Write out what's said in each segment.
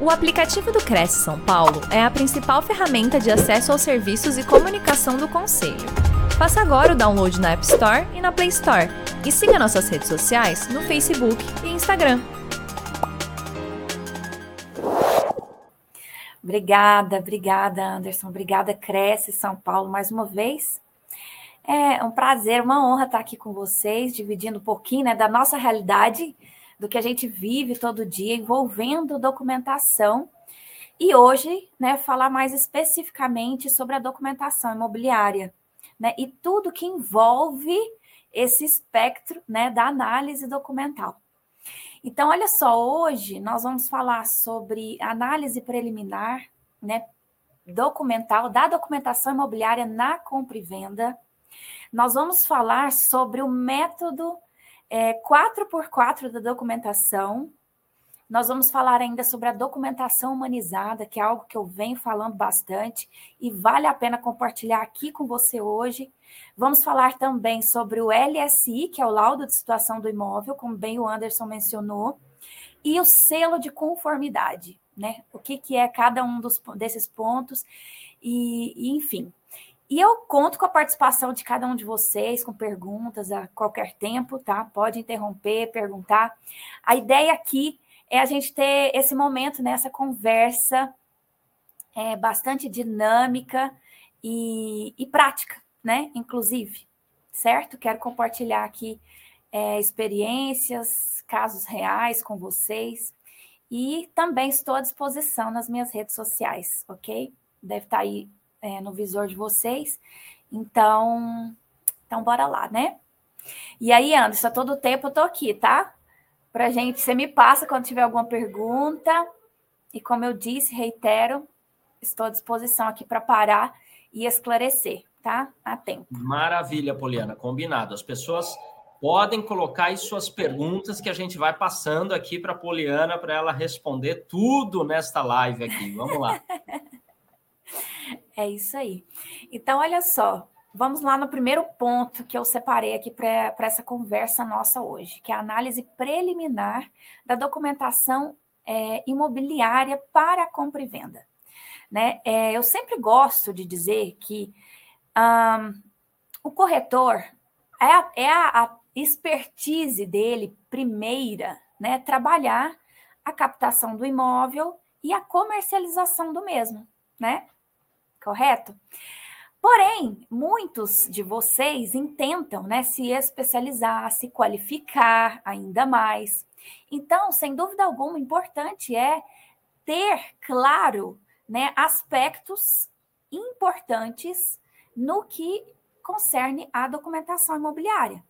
O aplicativo do Cresce São Paulo é a principal ferramenta de acesso aos serviços e comunicação do Conselho. Faça agora o download na App Store e na Play Store. E siga nossas redes sociais no Facebook e Instagram. Obrigada, obrigada, Anderson. Obrigada, Cresce São Paulo, mais uma vez. É um prazer, uma honra estar aqui com vocês, dividindo um pouquinho né, da nossa realidade do que a gente vive todo dia envolvendo documentação. E hoje, né, falar mais especificamente sobre a documentação imobiliária, né, e tudo que envolve esse espectro, né, da análise documental. Então, olha só, hoje nós vamos falar sobre análise preliminar, né, documental da documentação imobiliária na compra e venda. Nós vamos falar sobre o método é, 4x4 da documentação. Nós vamos falar ainda sobre a documentação humanizada, que é algo que eu venho falando bastante e vale a pena compartilhar aqui com você hoje. Vamos falar também sobre o LSI, que é o laudo de situação do imóvel, como bem o Anderson mencionou, e o selo de conformidade, né? O que, que é cada um dos, desses pontos, e, e enfim. E eu conto com a participação de cada um de vocês, com perguntas a qualquer tempo, tá? Pode interromper, perguntar. A ideia aqui é a gente ter esse momento, nessa né? conversa é, bastante dinâmica e, e, prática, né? Inclusive, certo? Quero compartilhar aqui é, experiências, casos reais com vocês. E também estou à disposição nas minhas redes sociais, ok? Deve estar aí é, no visor de vocês. Então, então bora lá, né? E aí, Anderson, todo tempo eu tô aqui, tá? Pra gente, você me passa quando tiver alguma pergunta. E como eu disse, reitero, estou à disposição aqui para parar e esclarecer, tá? A tempo. Maravilha, Poliana, combinado. As pessoas podem colocar aí suas perguntas que a gente vai passando aqui para a Poliana para ela responder tudo nesta live aqui. Vamos lá. É isso aí. Então, olha só, vamos lá no primeiro ponto que eu separei aqui para essa conversa nossa hoje, que é a análise preliminar da documentação é, imobiliária para compra e venda. Né? É, eu sempre gosto de dizer que um, o corretor é, a, é a, expertise dele primeira, né? Trabalhar a captação do imóvel e a comercialização do mesmo, né? Correto? Porém, muitos de vocês intentam né, se especializar, se qualificar ainda mais. Então, sem dúvida alguma, importante é ter claro né, aspectos importantes no que concerne a documentação imobiliária.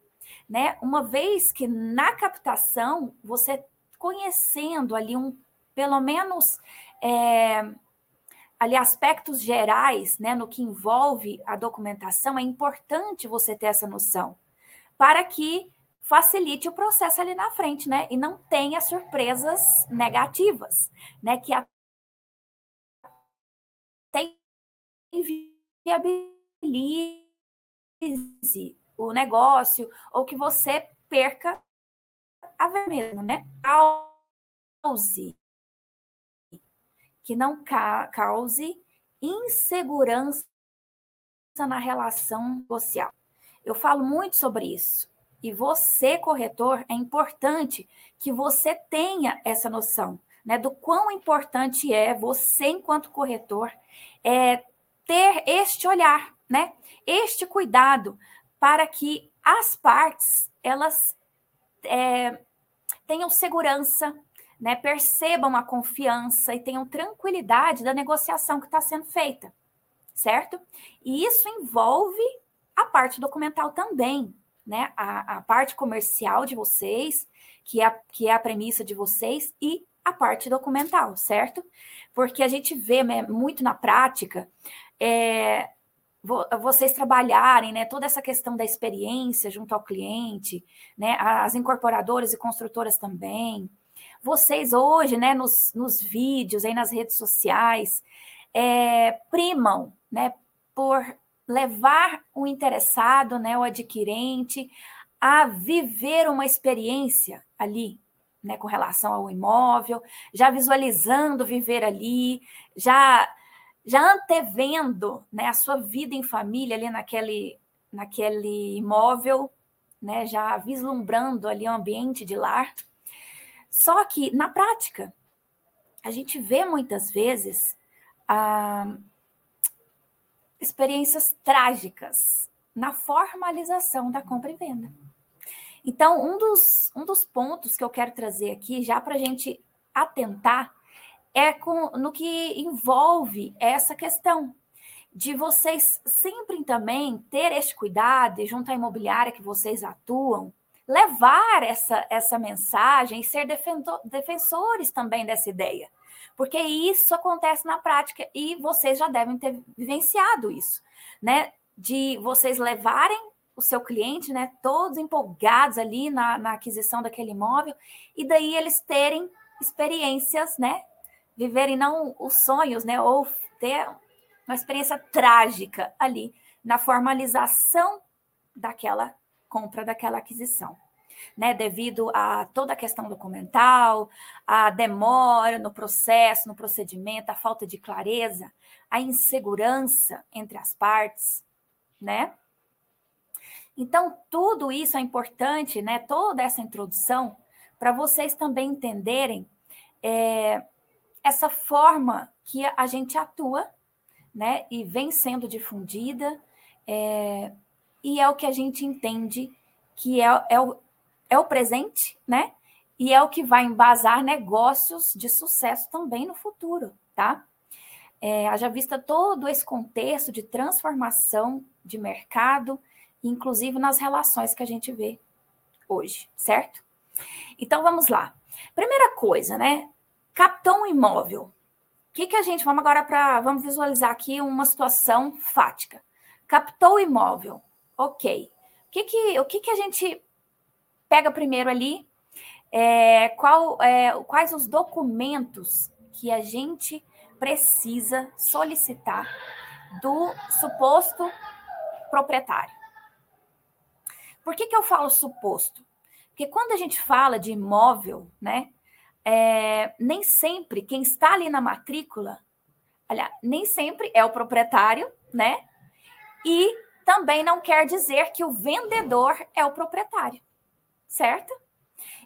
Né? Uma vez que na captação, você conhecendo ali um, pelo menos é, ali aspectos gerais, né, no que envolve a documentação, é importante você ter essa noção para que facilite o processo ali na frente, né, e não tenha surpresas negativas, né, que até viabilize o negócio ou que você perca a ver mesmo, né, cause que não ca cause insegurança na relação social. Eu falo muito sobre isso. E você, corretor, é importante que você tenha essa noção, né, do quão importante é você, enquanto corretor, é, ter este olhar, né, este cuidado para que as partes elas é, tenham segurança, né, percebam a confiança e tenham tranquilidade da negociação que está sendo feita, certo? E isso envolve a parte documental também, né? A, a parte comercial de vocês, que é, que é a premissa de vocês, e a parte documental, certo? Porque a gente vê né, muito na prática é, vocês trabalharem, né, toda essa questão da experiência junto ao cliente, né, as incorporadoras e construtoras também, vocês hoje, né, nos, nos vídeos, aí nas redes sociais, é, primam, né, por levar o interessado, né, o adquirente, a viver uma experiência ali, né, com relação ao imóvel, já visualizando viver ali, já já antevendo né, a sua vida em família ali naquele, naquele imóvel, né, já vislumbrando ali o ambiente de lar. Só que, na prática, a gente vê muitas vezes ah, experiências trágicas na formalização da compra e venda. Então, um dos, um dos pontos que eu quero trazer aqui, já para a gente atentar, é com, no que envolve essa questão de vocês sempre também ter este cuidado, junto à imobiliária que vocês atuam, levar essa, essa mensagem e ser defensor, defensores também dessa ideia. Porque isso acontece na prática e vocês já devem ter vivenciado isso, né? De vocês levarem o seu cliente, né? Todos empolgados ali na, na aquisição daquele imóvel, e daí eles terem experiências, né? Viverem não os sonhos, né? Ou ter uma experiência trágica ali na formalização daquela compra, daquela aquisição. Né, devido a toda a questão documental, a demora no processo, no procedimento, a falta de clareza, a insegurança entre as partes, né? Então, tudo isso é importante, né? Toda essa introdução, para vocês também entenderem é, essa forma que a gente atua né? E vem sendo difundida, é, e é o que a gente entende que é, é, o, é o presente, né? E é o que vai embasar negócios de sucesso também no futuro, tá? É, haja vista todo esse contexto de transformação de mercado, inclusive nas relações que a gente vê hoje, certo? Então vamos lá. Primeira coisa, né? Captou um imóvel que, que a gente. Vamos agora para. Vamos visualizar aqui uma situação fática. Captou o imóvel. Ok. O que, que, o que, que a gente pega primeiro ali? É, qual, é, quais os documentos que a gente precisa solicitar do suposto proprietário? Por que, que eu falo suposto? Porque quando a gente fala de imóvel, né, é, nem sempre quem está ali na matrícula, olha, nem sempre é o proprietário, né? E também não quer dizer que o vendedor é o proprietário, certo?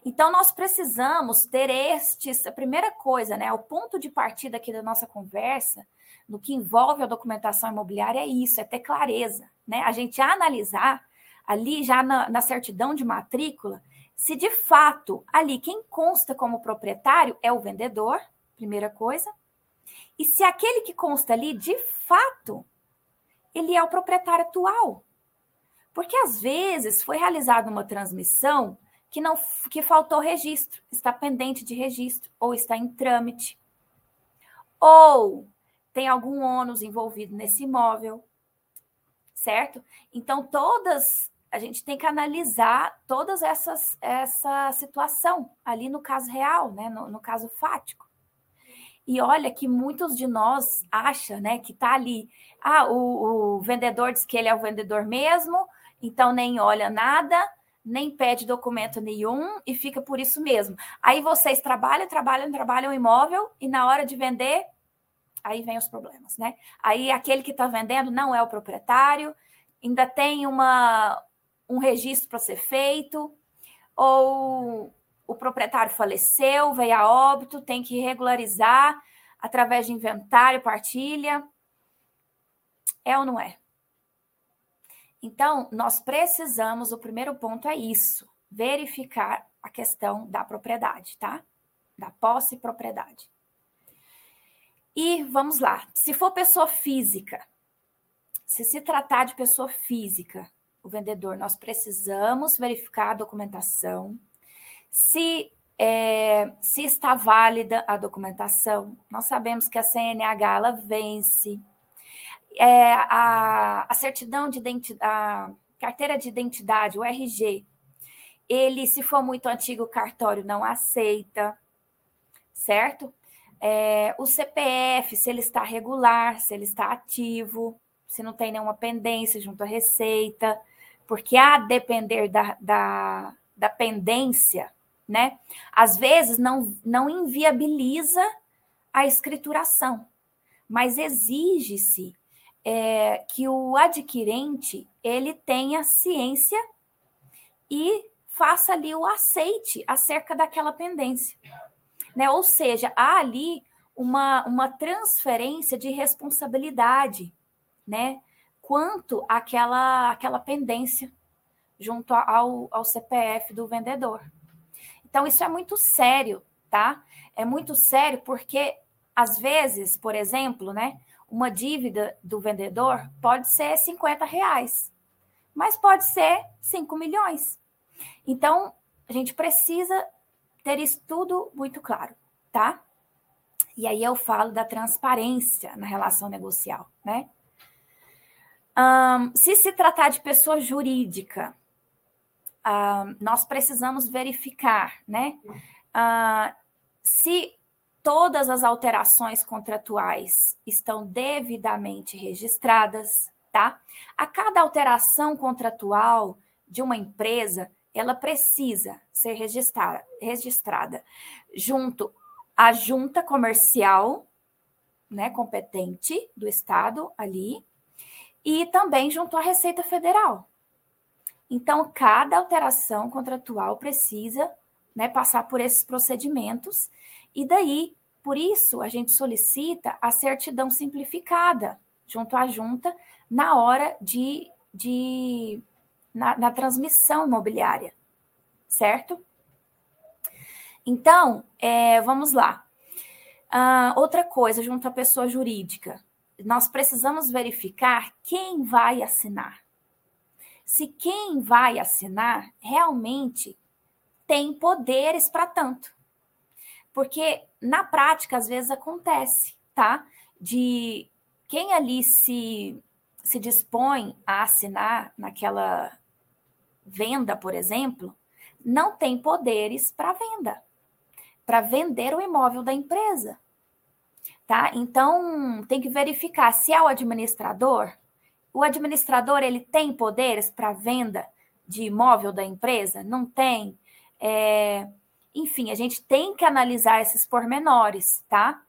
Então, nós precisamos ter estes, a primeira coisa, né? O ponto de partida aqui da nossa conversa, no que envolve a documentação imobiliária, é isso, é ter clareza, né? A gente analisar ali já na, na certidão de matrícula se de fato ali quem consta como proprietário é o vendedor, primeira coisa, e se aquele que consta ali de fato ele é o proprietário atual. Porque às vezes foi realizada uma transmissão que não que faltou registro, está pendente de registro ou está em trâmite. Ou tem algum ônus envolvido nesse imóvel, certo? Então todas a gente tem que analisar todas essas essa situação ali no caso real, né, no, no caso fático. E olha que muitos de nós acham, né, que tá ali, ah, o, o vendedor diz que ele é o vendedor mesmo, então nem olha nada, nem pede documento nenhum e fica por isso mesmo. Aí vocês trabalham, trabalham, trabalham imóvel e na hora de vender, aí vem os problemas, né? Aí aquele que está vendendo não é o proprietário, ainda tem uma um registro para ser feito, ou o proprietário faleceu, veio a óbito, tem que regularizar através de inventário, partilha. É ou não é? Então, nós precisamos, o primeiro ponto é isso, verificar a questão da propriedade, tá? Da posse e propriedade. E vamos lá, se for pessoa física, se se tratar de pessoa física, o vendedor, nós precisamos verificar a documentação, se, é, se está válida a documentação. Nós sabemos que a CNH ela vence, é, a, a certidão de identidade, carteira de identidade, o RG, ele, se for muito antigo, o cartório não aceita, certo? É, o CPF, se ele está regular, se ele está ativo, se não tem nenhuma pendência junto à Receita porque a depender da, da, da pendência né? Às vezes não, não inviabiliza a escrituração, mas exige-se é, que o adquirente ele tenha ciência e faça ali o aceite acerca daquela pendência. Né? Ou seja, há ali uma, uma transferência de responsabilidade né? quanto àquela, àquela pendência junto ao, ao CPF do vendedor. Então, isso é muito sério, tá? É muito sério porque, às vezes, por exemplo, né, uma dívida do vendedor pode ser 50 reais, mas pode ser 5 milhões. Então, a gente precisa ter isso tudo muito claro, tá? E aí eu falo da transparência na relação negocial, né? Um, se se tratar de pessoa jurídica, uh, nós precisamos verificar, né? Uh, se todas as alterações contratuais estão devidamente registradas, tá? A cada alteração contratual de uma empresa, ela precisa ser registrada, registrada junto à junta comercial, né, competente do estado ali, e também junto à Receita Federal. Então, cada alteração contratual precisa né, passar por esses procedimentos, e daí, por isso, a gente solicita a certidão simplificada junto à junta na hora de, de na, na transmissão imobiliária, certo? Então, é, vamos lá. Uh, outra coisa, junto à pessoa jurídica, nós precisamos verificar quem vai assinar se quem vai assinar realmente tem poderes para tanto. Porque na prática, às vezes acontece, tá? De quem ali se, se dispõe a assinar naquela venda, por exemplo, não tem poderes para venda, para vender o imóvel da empresa. Tá? Então, tem que verificar se é o administrador, o administrador ele tem poderes para venda de imóvel da empresa? Não tem. É, enfim, a gente tem que analisar esses pormenores, tá?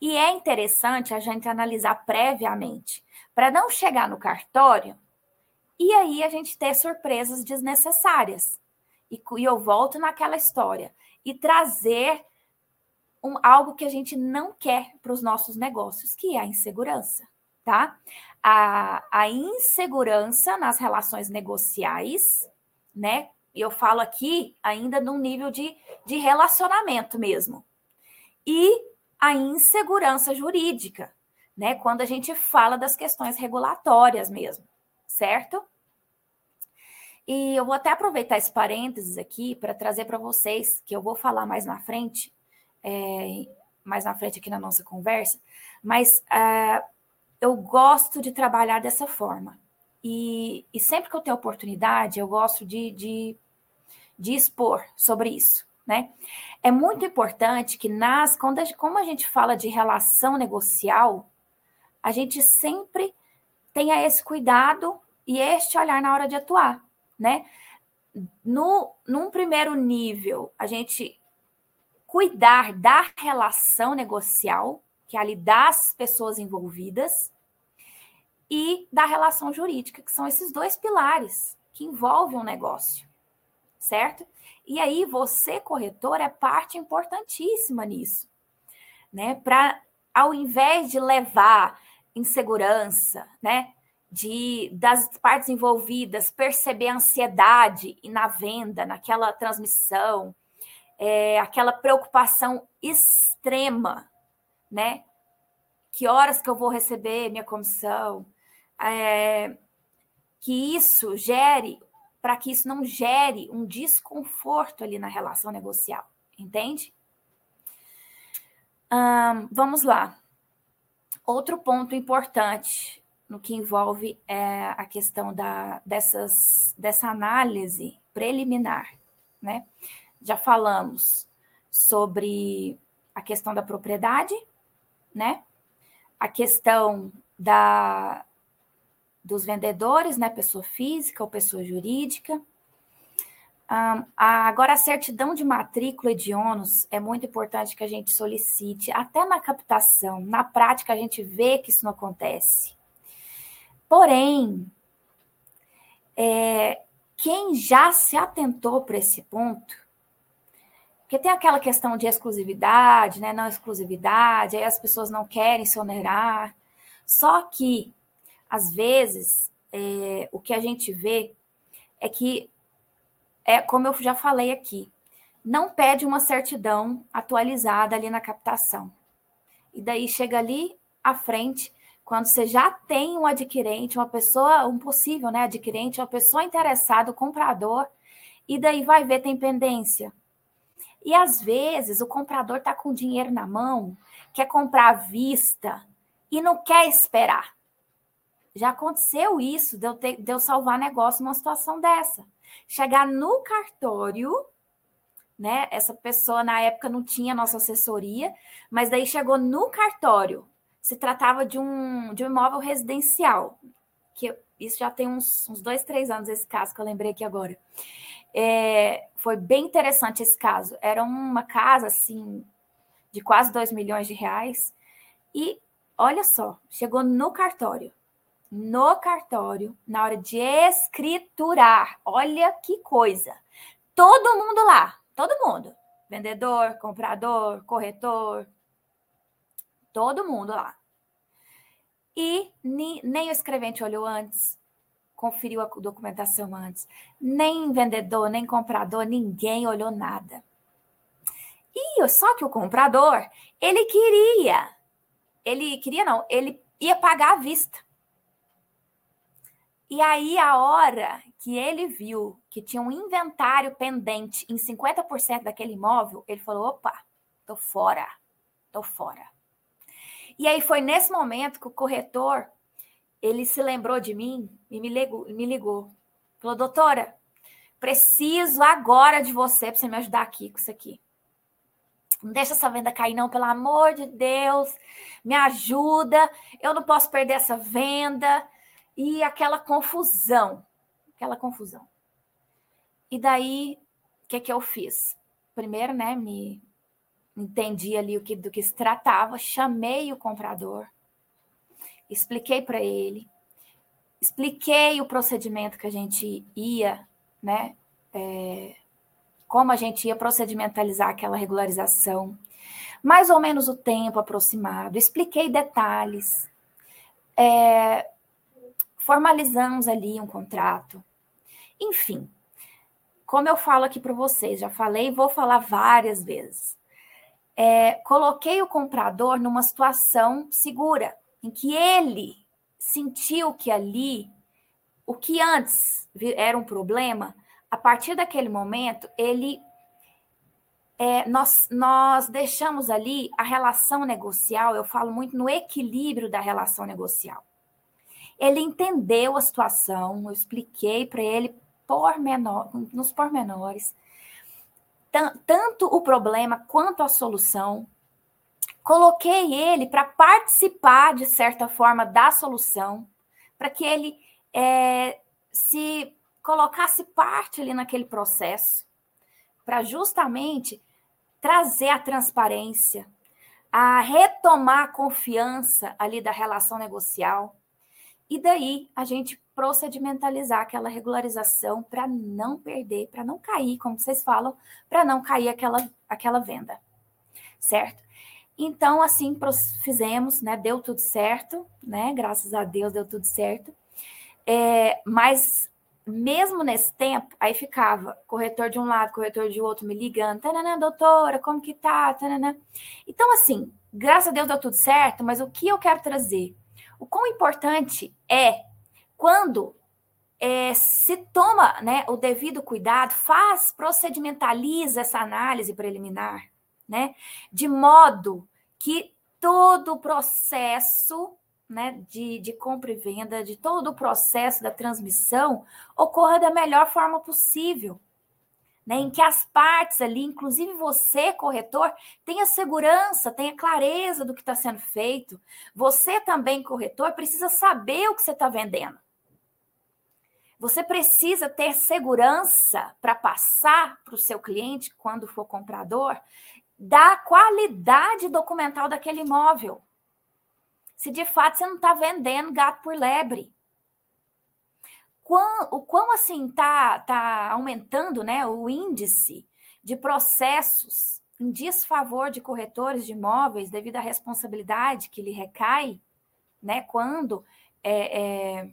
E é interessante a gente analisar previamente, para não chegar no cartório e aí a gente ter surpresas desnecessárias. E, e eu volto naquela história e trazer um, algo que a gente não quer para os nossos negócios, que é a insegurança, tá? A, a insegurança nas relações negociais, né? Eu falo aqui ainda num nível de, de relacionamento mesmo. E a insegurança jurídica, né? Quando a gente fala das questões regulatórias mesmo, certo? E eu vou até aproveitar esse parênteses aqui para trazer para vocês, que eu vou falar mais na frente, é, mais na frente aqui na nossa conversa, mas uh, eu gosto de trabalhar dessa forma. E, e sempre que eu tenho oportunidade, eu gosto de, de, de expor sobre isso. Né? É muito importante que nas, quando a, como a gente fala de relação negocial, a gente sempre tenha esse cuidado e este olhar na hora de atuar, né? No, num primeiro nível, a gente cuidar da relação negocial, que é ali das pessoas envolvidas, e da relação jurídica, que são esses dois pilares que envolvem um negócio, certo? E aí você, corretor, é parte importantíssima nisso, né? Para, ao invés de levar insegurança, né? De, das partes envolvidas perceber ansiedade na venda, naquela transmissão, é, aquela preocupação extrema, né? que horas que eu vou receber minha comissão, é, que isso gere, para que isso não gere um desconforto ali na relação negocial, entende? vamos lá. Outro ponto importante no que envolve é, a questão da, dessas, dessa análise preliminar, né? Já falamos sobre a questão da propriedade, né? a questão da, dos vendedores, né, pessoa física ou pessoa jurídica, Um, agora, a certidão de matrícula e de ônus é muito importante que a gente solicite, até na captação. Na prática, a gente vê que isso não acontece. Porém, é, quem já se atentou para esse ponto, porque tem aquela questão de exclusividade, né, não exclusividade, aí as pessoas não querem se onerar. Só que, às vezes, é, o que a gente vê é que, é como eu já falei aqui, não pede uma certidão atualizada ali na captação. E daí chega ali à frente, quando você já tem um adquirente, uma pessoa, um possível né, adquirente, uma pessoa interessada, o comprador, e daí vai ver, tem pendência. E às vezes o comprador está com dinheiro na mão, quer comprar à vista e não quer esperar. Já aconteceu isso de eu, ter, de eu salvar negócio numa situação dessa. Chegar no cartório, né? Essa pessoa na época não tinha nossa assessoria, mas daí chegou no cartório. Se tratava de um, de um imóvel residencial, que isso já tem uns, uns dois, três anos esse caso que eu lembrei aqui agora. É, foi bem interessante esse caso. Era uma casa assim de quase 2 milhões de reais. E olha só, chegou no cartório. No cartório, na hora de escriturar. Olha que coisa. Todo mundo lá, todo mundo. Vendedor, comprador, corretor, todo mundo lá. E nem o escrevente olhou antes, conferiu a documentação antes. Nem vendedor, nem comprador, ninguém olhou nada. E só que o comprador, ele queria, ele queria não, ele ia pagar à vista. E aí, a hora que ele viu que tinha um inventário pendente em 50% daquele imóvel, ele falou: opa, tô fora, tô fora. E aí foi nesse momento que o corretor ele se lembrou de mim e me ligou. Me ligou. Falou, doutora, preciso agora de você para você me ajudar aqui com isso aqui. Não deixa essa venda cair, não, pelo amor de Deus. Me ajuda. Eu não posso perder essa venda. E aquela confusão. Aquela confusão. E daí, o que, que eu fiz? Primeiro, né, me entendi ali o que, do que se tratava, chamei o comprador expliquei para ele, expliquei o procedimento que a gente ia, né? É, como a gente ia procedimentalizar aquela regularização, mais ou menos o tempo aproximado, expliquei detalhes, é, formalizamos ali um contrato, enfim. Como eu falo aqui para vocês, já falei e vou falar várias vezes. É, coloquei o comprador numa situação segura, em que ele sentiu que ali, o que antes era um problema, a partir daquele momento, ele. É, nós, nós deixamos ali a relação negocial, eu falo muito no equilíbrio da relação negocial. Ele entendeu a situação, eu expliquei para ele pormenor, nos pormenores, tanto o problema quanto a solução coloquei ele para participar, de certa forma, da solução, para que ele é, se colocasse parte ali naquele processo, para justamente trazer a transparência, a retomar a confiança ali da relação negocial, e daí a gente procedimentalizar aquela regularização para não perder, para não cair, como vocês falam, para não cair aquela, aquela venda, certo? Então, assim fizemos, né? Deu tudo certo, né? Graças a Deus deu tudo certo. É, mas mesmo nesse tempo, aí ficava corretor de um lado, corretor de outro me ligando, tanana, doutora, como que tá? Tanana. Então, assim, graças a Deus deu tudo certo, mas o que eu quero trazer? O quão importante é quando é, se toma né, o devido cuidado, faz, procedimentaliza essa análise preliminar, né? De modo que todo o processo né, de, de compra e venda, de todo o processo da transmissão, ocorra da melhor forma possível. Né, em que as partes ali, inclusive você, corretor, tenha segurança, tenha clareza do que está sendo feito. Você também, corretor, precisa saber o que você está vendendo. Você precisa ter segurança para passar para o seu cliente, quando for comprador, da qualidade documental daquele imóvel. Se de fato você não está vendendo gato por lebre. Quão, o quão assim está tá aumentando né, o índice de processos em desfavor de corretores de imóveis devido à responsabilidade que lhe recai, né, quando é, é,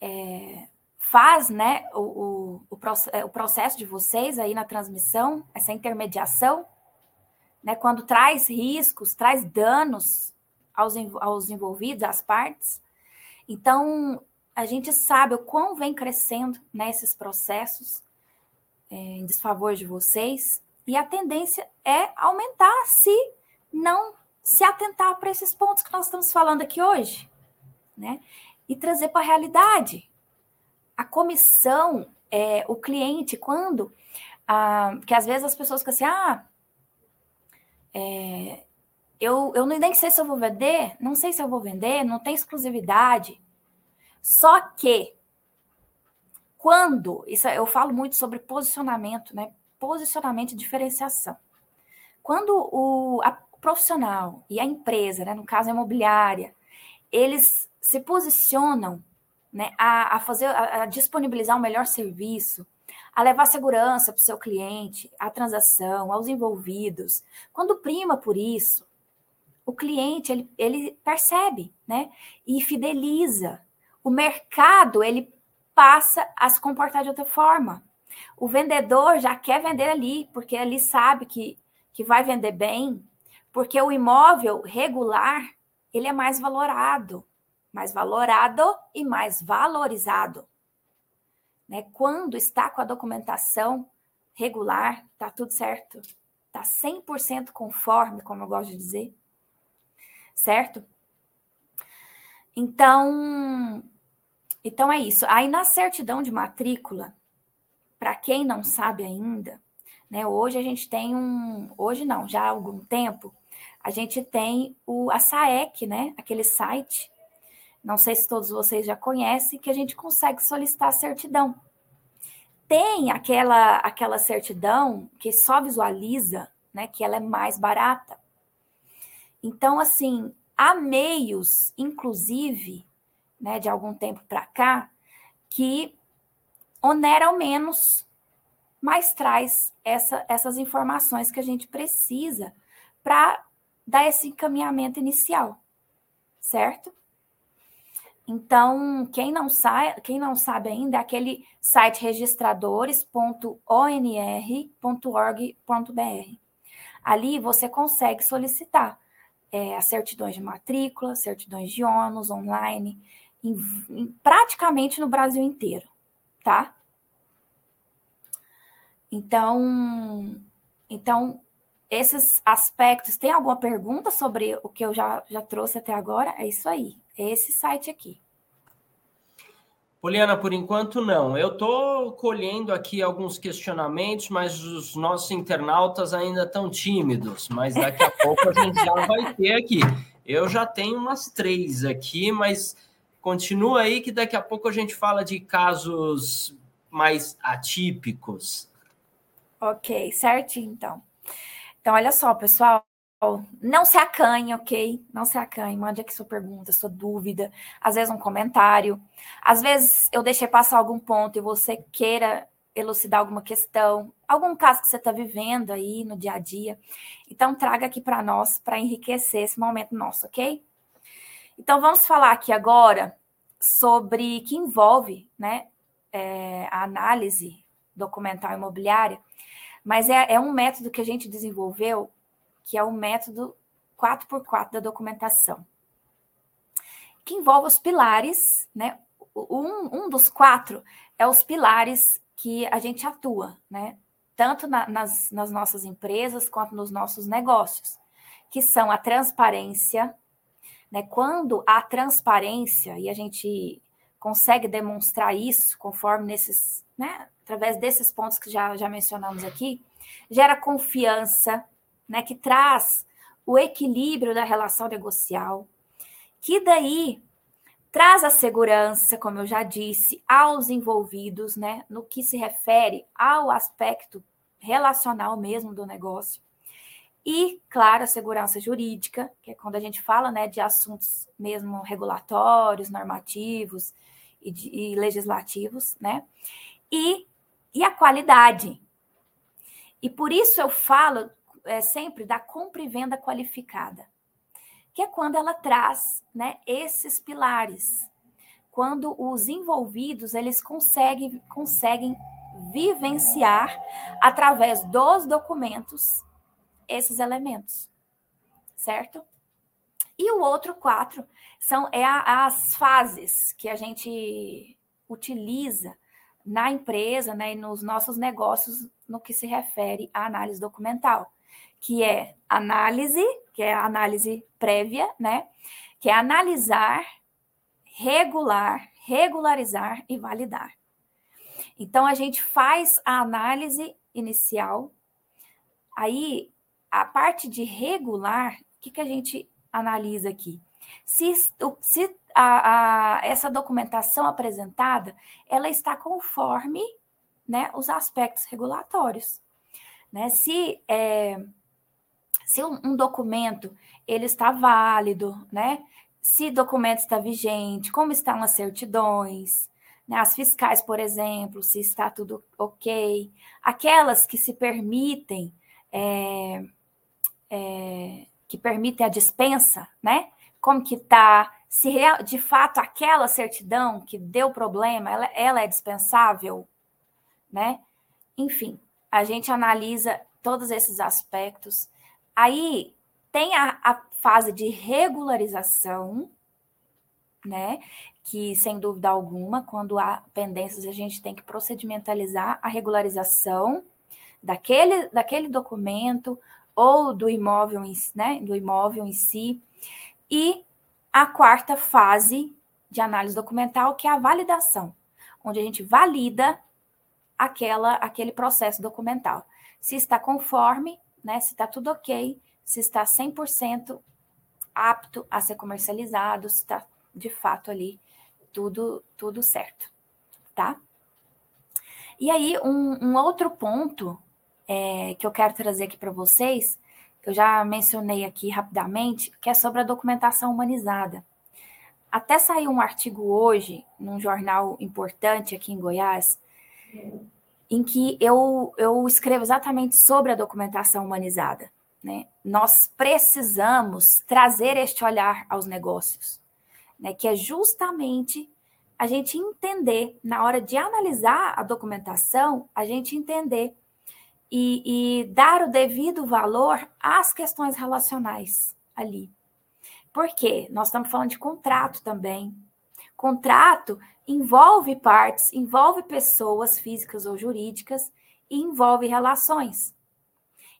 é, faz né, o, o, é, o, processo de vocês aí na transmissão, essa intermediação, né, quando traz riscos, traz danos aos, aos envolvidos, às partes. Então, a gente sabe o quão vem crescendo nesses né, processos é, em desfavor de vocês, e a tendência é aumentar se não se atentar para esses pontos que nós estamos falando aqui hoje, né? E trazer para a realidade. Comissão, é, o cliente, quando. Ah, que às vezes as pessoas ficam assim, ah, é, eu, eu nem sei se eu vou vender, não sei se eu vou vender, não tem exclusividade. Só que quando, isso eu falo muito sobre posicionamento, né? Posicionamento e diferenciação. Quando o a profissional e a empresa, né, no caso a imobiliária, eles se posicionam né, a, a fazer, a, a disponibilizar um melhor serviço, a levar segurança para o seu cliente, a transação, aos envolvidos. Quando prima por isso, o cliente ele, ele percebe, né, e fideliza. O mercado ele passa a se comportar de outra forma. O vendedor já quer vender ali, porque ele sabe que, que vai vender bem, porque o imóvel regular ele é mais valorado, mais valorado e mais valorizado. Né? Quando está com a documentação regular, tá tudo certo, tá 100% conforme, como eu gosto de dizer, certo? Então, então é isso. Aí na certidão de matrícula, para quem não sabe ainda, né, hoje a gente tem um, hoje não, já há algum tempo, a gente tem o a SAEC, né, aquele site, não sei se todos vocês já conhecem, que a gente consegue solicitar certidão. Tem aquela aquela certidão que só visualiza, né, que ela é mais barata. Então, assim, há meios, inclusive, né, de algum tempo para cá, que oneram menos, mas traz essa, essas informações que a gente precisa para dar esse encaminhamento inicial, certo? Então, quem não, sabe, quem não sabe ainda, é aquele site registradores.onr.org.br. Ali você consegue solicitar é, as certidões de matrícula, certidões de ônus online, em, em, praticamente no Brasil inteiro, tá? Então, então esses aspectos. Tem alguma pergunta sobre o que eu já, já trouxe até agora? É isso aí. É esse site aqui. Poliana, por enquanto não. Eu estou colhendo aqui alguns questionamentos, mas os nossos internautas ainda estão tímidos. Mas daqui a pouco a gente já vai ter aqui. Eu já tenho umas três aqui, mas Continua aí que daqui a pouco a gente fala de casos mais atípicos. Ok, certinho então. Então, olha só, pessoal. Não se acanhe, ok? Não se acanhe, mande aqui sua pergunta, sua dúvida, às vezes um comentário. Às vezes eu deixei passar algum ponto e você queira elucidar alguma questão, algum caso que você está vivendo aí no dia a dia. Então, traga aqui para nós, para enriquecer esse momento nosso, ok? Então, vamos falar aqui agora sobre que envolve né, é, a análise documental imobiliária, mas é, é um método que a gente desenvolveu, que é o método 4x4 da documentação, que envolve os pilares, né? Um, um dos quatro é os pilares que a gente atua, né? Tanto na, nas, nas nossas empresas quanto nos nossos negócios, que são a transparência, né? Quando há transparência e a gente consegue demonstrar isso, conforme nesses, né, através desses pontos que já, já mencionamos aqui, gera confiança, né, que traz o equilíbrio da relação negocial, que daí traz a segurança, como eu já disse, aos envolvidos, né, no que se refere ao aspecto relacional mesmo do negócio. E, claro, a segurança jurídica, que é quando a gente fala né, de assuntos mesmo regulatórios, normativos e, de, e legislativos, né? E, e a qualidade. E por isso eu falo é, sempre da compra e venda qualificada que é quando ela traz né, esses pilares, quando os envolvidos eles conseguem, conseguem vivenciar através dos documentos esses elementos, certo? E o outro quatro são é a, as fases que a gente utiliza na empresa né, e nos nossos negócios no que se refere à análise documental que é análise, que é a análise prévia, né? Que é analisar, regular, regularizar e validar. Então a gente faz a análise inicial, aí a parte de regular, o que, que a gente analisa aqui? Se, se a, a, essa documentação apresentada ela está conforme né, os aspectos regulatórios. Né? Se é, se um, um documento ele está válido, né? Se documento está vigente, como estão as certidões, né? as fiscais, por exemplo, se está tudo ok, aquelas que se permitem, é, é, que permitem a dispensa, né? Como que está, se de fato aquela certidão que deu problema, ela, ela é dispensável, né? Enfim, a gente analisa todos esses aspectos Aí tem a, a fase de regularização, né? Que, sem dúvida alguma, quando há pendências, a gente tem que procedimentalizar a regularização daquele, daquele documento ou do imóvel, em, né, do imóvel em si. E a quarta fase de análise documental, que é a validação, onde a gente valida aquela, aquele processo documental. Se está conforme né? Se está tudo ok, se está 100% apto a ser comercializado, se está de fato ali tudo, tudo certo, tá? E aí, um, um outro ponto é, que eu quero trazer aqui para vocês, eu já mencionei aqui rapidamente, que é sobre a documentação humanizada. Até saiu um artigo hoje, num jornal importante aqui em Goiás, em que eu, eu escrevo exatamente sobre a documentação humanizada. Né? Nós precisamos trazer este olhar aos negócios, né? que é justamente a gente entender, na hora de analisar a documentação, a gente entender e, e dar o devido valor às questões relacionais ali. Por quê? Nós estamos falando de contrato também. Contrato envolve partes, envolve pessoas físicas ou jurídicas e envolve relações.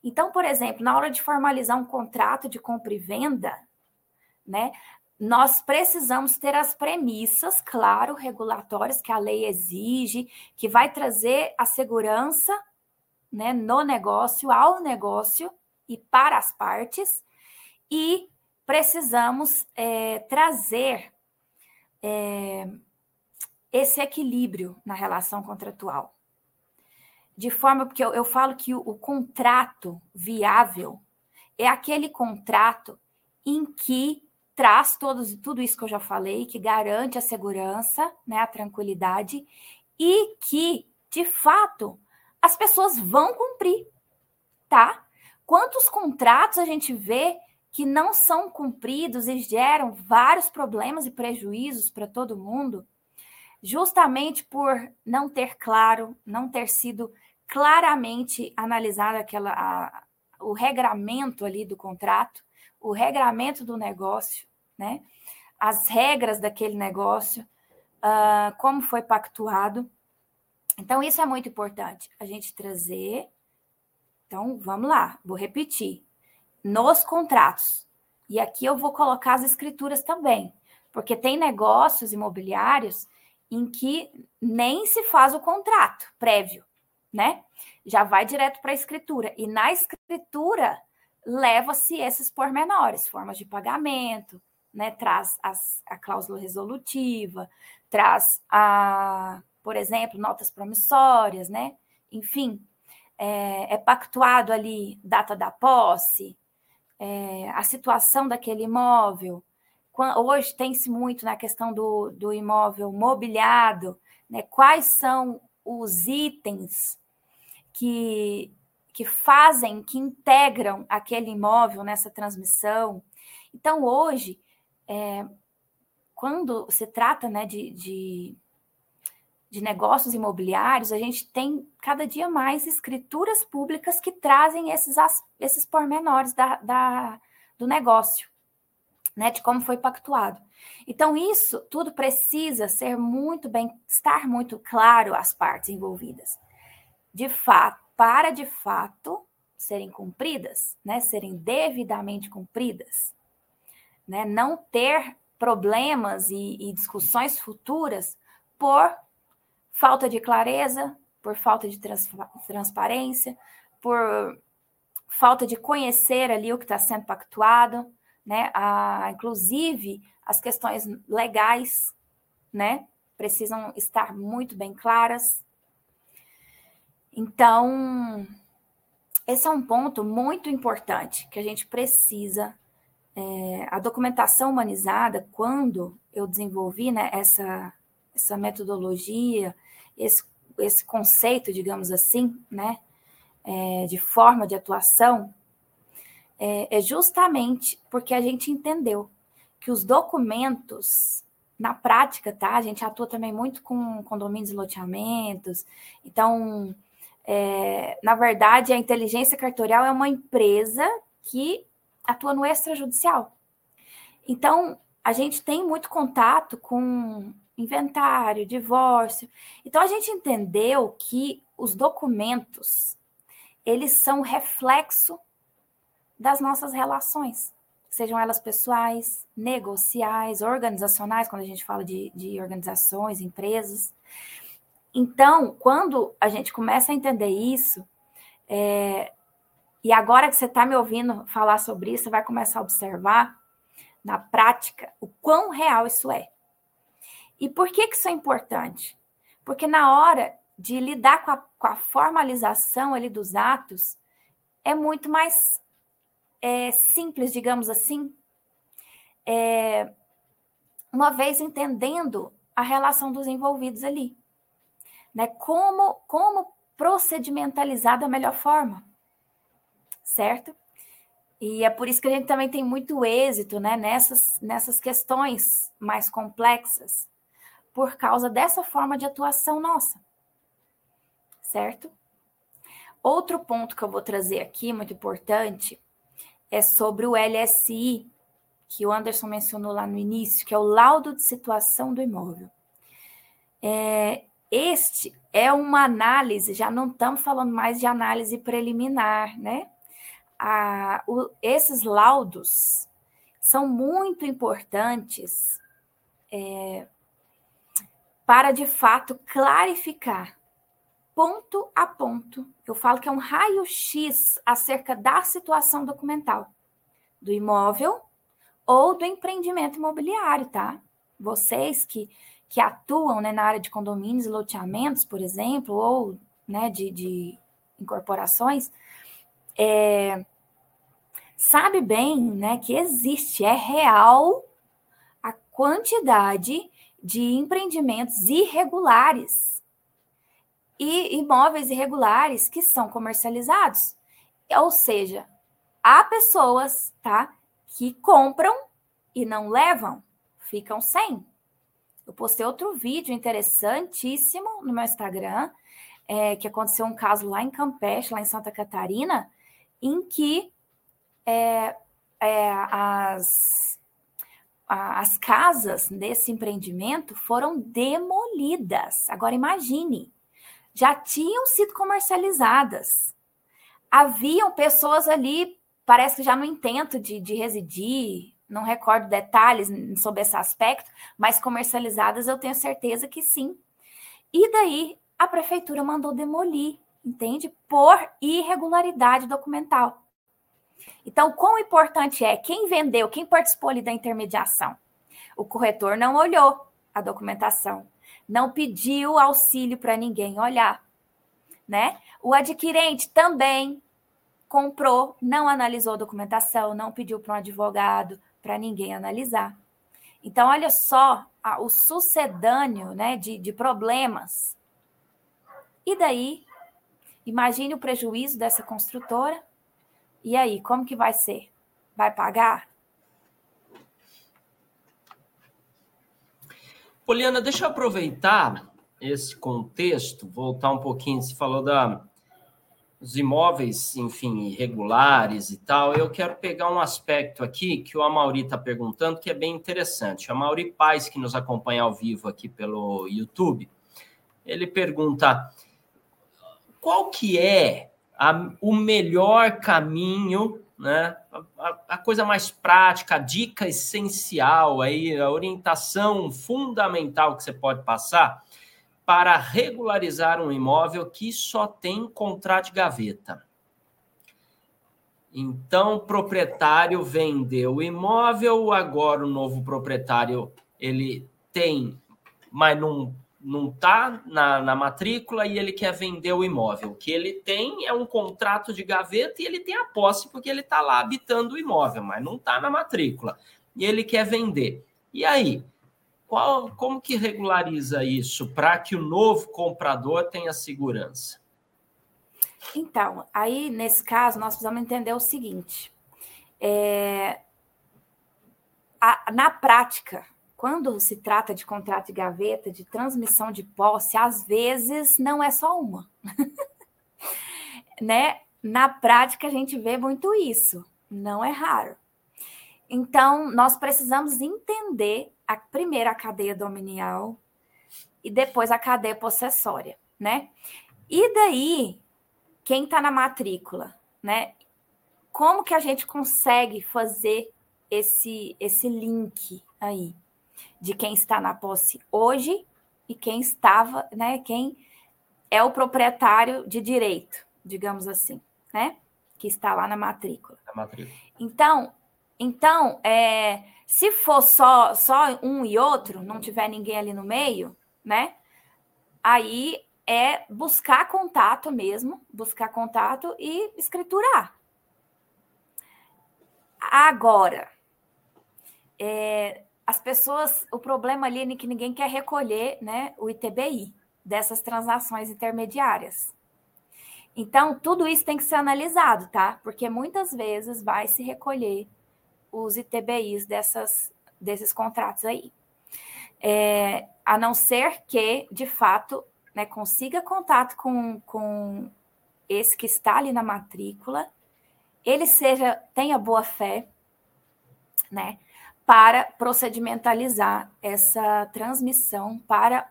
Então, por exemplo, na hora de formalizar um contrato de compra e venda, né, nós precisamos ter as premissas, claro, regulatórias que a lei exige, que vai trazer a segurança né, no negócio, ao negócio e para as partes, e precisamos é, trazer é, esse equilíbrio na relação contratual. De forma, porque eu, eu falo que o, o contrato viável é aquele contrato em que traz todos, tudo isso que eu já falei, que garante a segurança, né, a tranquilidade, e que, de fato, as pessoas vão cumprir, tá? Quantos contratos a gente vê que não são cumpridos e geram vários problemas e prejuízos para todo mundo? Justamente por não ter claro, não ter sido claramente analisado aquela, a, o regramento ali do contrato, o regramento do negócio, né? as regras daquele negócio, uh, como foi pactuado. Então, isso é muito importante, a gente trazer. Então, vamos lá, vou repetir. Nos contratos, e aqui eu vou colocar as escrituras também, porque tem negócios imobiliários em que nem se faz o contrato prévio, né? Já vai direto para a escritura. E na escritura leva-se esses pormenores, formas de pagamento, né, traz as, a cláusula resolutiva, traz, a, por exemplo, notas promissórias, né? Enfim, é, é pactuado ali data da posse, é, a situação daquele imóvel. Hoje tem-se muito na questão do, do imóvel mobiliado, né? quais são os itens que, que fazem, que integram aquele imóvel nessa transmissão. Então, hoje, é, quando se trata né, de, de, de, negócios imobiliários, a gente tem cada dia mais escrituras públicas que trazem esses, esses pormenores da, da, do negócio, né, de como foi pactuado. Então, isso tudo precisa ser muito bem, estar muito claro às partes envolvidas. De fato, para de fato serem cumpridas, né, serem devidamente cumpridas, né, não ter problemas e, e discussões futuras por falta de clareza, por falta de trans, transparência, por falta de conhecer ali o que está sendo pactuado, né? A, inclusive as questões legais, né? Precisam estar muito bem claras. Então, esse é um ponto muito importante que a gente precisa é, a documentação humanizada, quando eu desenvolvi né, essa, essa metodologia, esse, esse conceito, digamos assim, né, é, de forma de atuação, é, é justamente porque a gente entendeu que os documentos, na prática, tá? A gente atua também muito com condomínios e loteamentos, então, é, na verdade, a inteligência cartorial é uma empresa que atua no extrajudicial. Então, a gente tem muito contato com inventário, divórcio. Então, a gente entendeu que os documentos, eles são reflexo das nossas relações, sejam elas pessoais, negociais, organizacionais, quando a gente fala de, de organizações, empresas. Então, quando a gente começa a entender isso, é, e agora que você está me ouvindo falar sobre isso, você vai começar a observar na prática o quão real isso é. E por que, que isso é importante? Porque na hora de lidar com a, com a formalização ali dos atos, é muito mais é, simples, digamos assim, é, uma vez entendendo a relação dos envolvidos ali. Né? Como, como procedimentalizar da melhor forma certo? E é por isso que a gente também tem muito êxito né, nessas, nessas questões mais complexas, por causa dessa forma de atuação nossa, certo? Outro ponto que eu vou trazer aqui, muito importante, é sobre o LSI, que o Anderson mencionou lá no início, que é o laudo de situação do imóvel. É, este é uma análise, já não estamos falando mais de análise preliminar, né? a, o, esses laudos são muito importantes é, para, de fato, clarificar ponto a ponto. Eu falo que é um raio-x acerca da situação documental do imóvel ou do empreendimento imobiliário, tá? Vocês que, que atuam né, na área de condomínios e loteamentos, por exemplo, ou né, de, de incorporações, é, sabe bem né, que existe, é real a quantidade de empreendimentos irregulares e imóveis irregulares que são comercializados. Ou seja, há pessoas tá, que compram e não levam, ficam sem. Eu postei outro vídeo interessantíssimo no meu Instagram, é, que aconteceu um caso lá em Campeche, lá em Santa Catarina, em que é, é, as, as casas desse empreendimento foram demolidas. Agora imagine, já tinham sido comercializadas. Haviam pessoas ali, parece que já no intento de, de residir, não recordo detalhes sobre esse aspecto, mas comercializadas eu tenho certeza que sim. E daí a prefeitura mandou demolir, entende? Por irregularidade documental. Então, quão importante é quem vendeu, quem participou ali da intermediação? O corretor não olhou a documentação, não pediu auxílio para ninguém olhar, né? O adquirente também comprou, não analisou a documentação, não pediu para um advogado, para ninguém analisar. Então, olha só o sucedâneo né, de, de problemas. E daí, imagine o prejuízo dessa construtora. E aí, como que vai ser? Vai pagar? Poliana, deixa eu aproveitar esse contexto, voltar um pouquinho. Você falou da, os imóveis, enfim, irregulares e tal, eu quero pegar um aspecto aqui que o Amauri está perguntando, que é bem interessante. O Amauri Paz, que nos acompanha ao vivo aqui pelo YouTube, ele pergunta qual que é a, o melhor caminho, né? A, a, coisa mais prática, a dica essencial, aí, a orientação fundamental que você pode passar para regularizar um imóvel que só tem contrato de gaveta. Então, o proprietário vendeu o imóvel, agora o novo proprietário ele tem, mas não não está na, na matrícula e ele quer vender o imóvel. O que ele tem é um contrato de gaveta e ele tem a posse porque ele está lá habitando o imóvel, mas não está na matrícula. E ele quer vender. E aí? Qual, como que regulariza isso para que o novo comprador tenha segurança? Então, aí nesse caso nós precisamos entender o seguinte: é, a, na prática, quando se trata de contrato de gaveta, de transmissão de posse, às vezes não é só uma. né? Na prática, a gente vê muito isso, não é raro. Então, nós precisamos entender a primeira a cadeia dominial e depois a cadeia possessória, né? E daí, quem está na matrícula, né? Como que a gente consegue fazer esse esse link aí de quem está na posse hoje e quem estava, né? Quem é o proprietário de direito, digamos assim, né? Que está lá na matrícula. Na matrícula. Então, então, é, se for só, só um e outro, não tiver ninguém ali no meio, né? Aí é buscar contato mesmo, buscar contato e escriturar. Agora, é, as pessoas, o problema ali é que ninguém quer recolher né, o ITBI dessas transações intermediárias. Então, tudo isso tem que ser analisado, tá? Porque muitas vezes vai se recolher os ITBIs dessas, desses contratos aí. É, a não ser que, de fato, né, consiga contato com, com esse que está ali na matrícula, ele seja tenha boa fé, né, para procedimentalizar essa transmissão para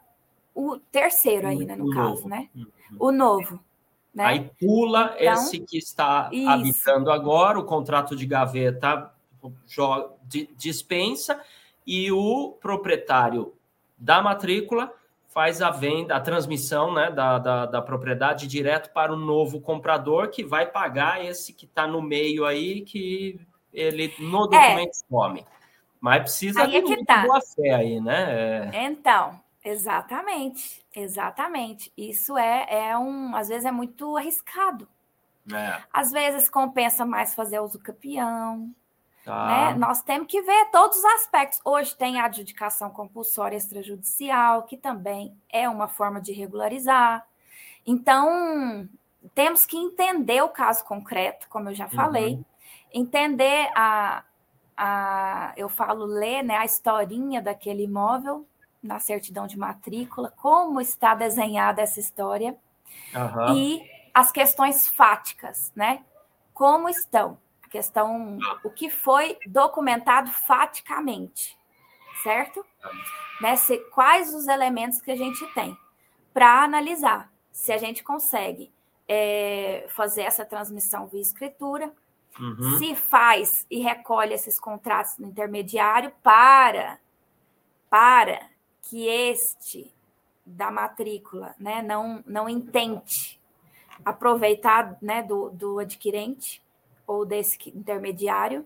o terceiro ainda, no o caso, novo. né? Uhum. O novo. Né? Aí pula então, esse que está isso. habitando agora, o contrato de gaveta dispensa e o proprietário da matrícula faz a venda, a transmissão né, da, da, da, propriedade direto para o novo comprador que vai pagar esse que está no meio aí, que ele no é. documento é. some. Mas precisa aí de é tá. boa fé aí, né? É... Então, exatamente, exatamente. Isso é, é um, às vezes é muito arriscado. É. Às vezes compensa mais fazer uso campeão, Tá. Né? Nós temos que ver todos os aspectos. Hoje tem a adjudicação compulsória extrajudicial, que também é uma forma de regularizar. Então, temos que entender o caso concreto, como eu já falei, uhum. entender a, a, eu falo, ler né, a historinha daquele imóvel na certidão de matrícula, como está desenhada essa história, uhum. e as questões fáticas, né? Como estão questão, o que foi documentado faticamente, certo? Né? Se, quais os elementos que a gente tem para analisar se a gente consegue é, fazer essa transmissão via escritura, uhum. se faz e recolhe esses contratos no intermediário para, para que este da matrícula né, não, não intente aproveitar né, do, do adquirente ou desse intermediário.